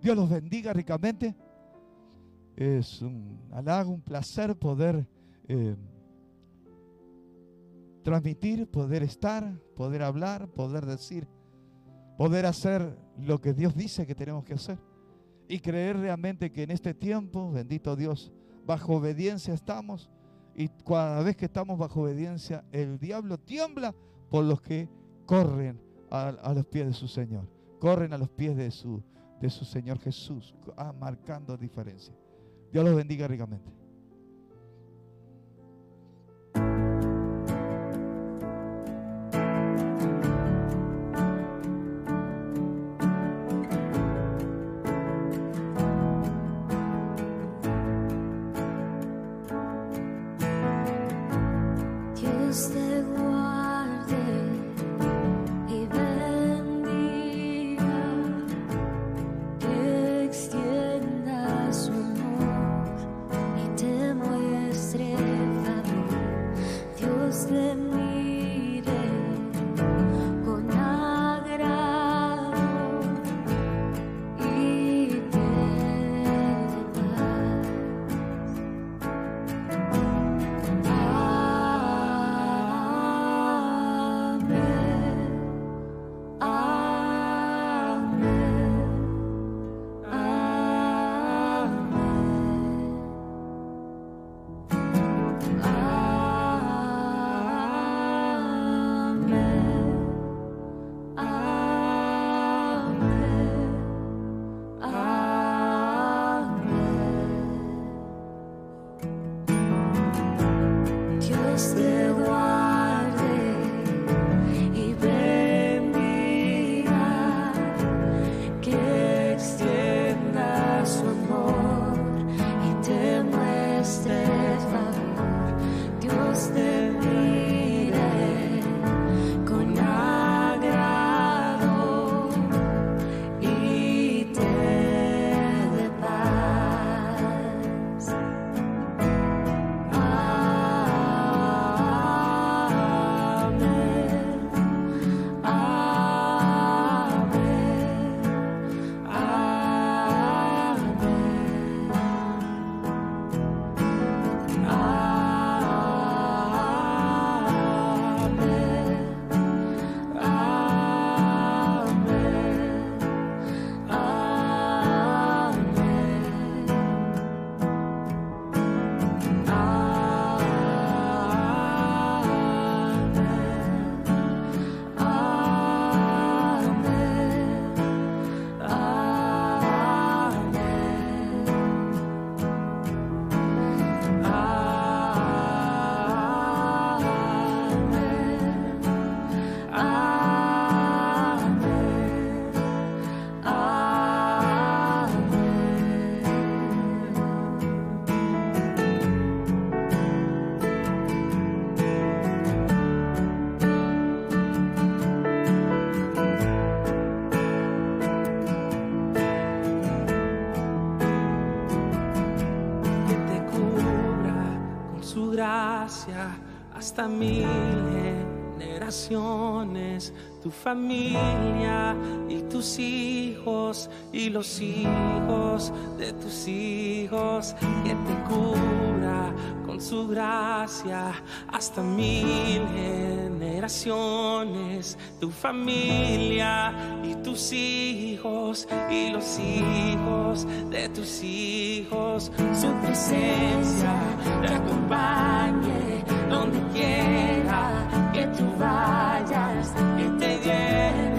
Dios los bendiga ricamente. Es un halago, un placer poder eh, transmitir, poder estar, poder hablar, poder decir, poder hacer lo que Dios dice que tenemos que hacer. Y creer realmente que en este tiempo, bendito Dios, bajo obediencia estamos. Y cada vez que estamos bajo obediencia, el diablo tiembla por los que corren a, los pies de su Señor. Corren a los pies de su, de su Señor Jesús, ah, marcando diferencia. Dios los bendiga ricamente. Hasta mil generaciones, tu familia y tus hijos y los hijos de tus hijos, que te cura con su gracia hasta mil generaciones, tu familia y tus hijos y los hijos de tus hijos, su presencia te acompañe donde quiera que tú vayas, que te llene,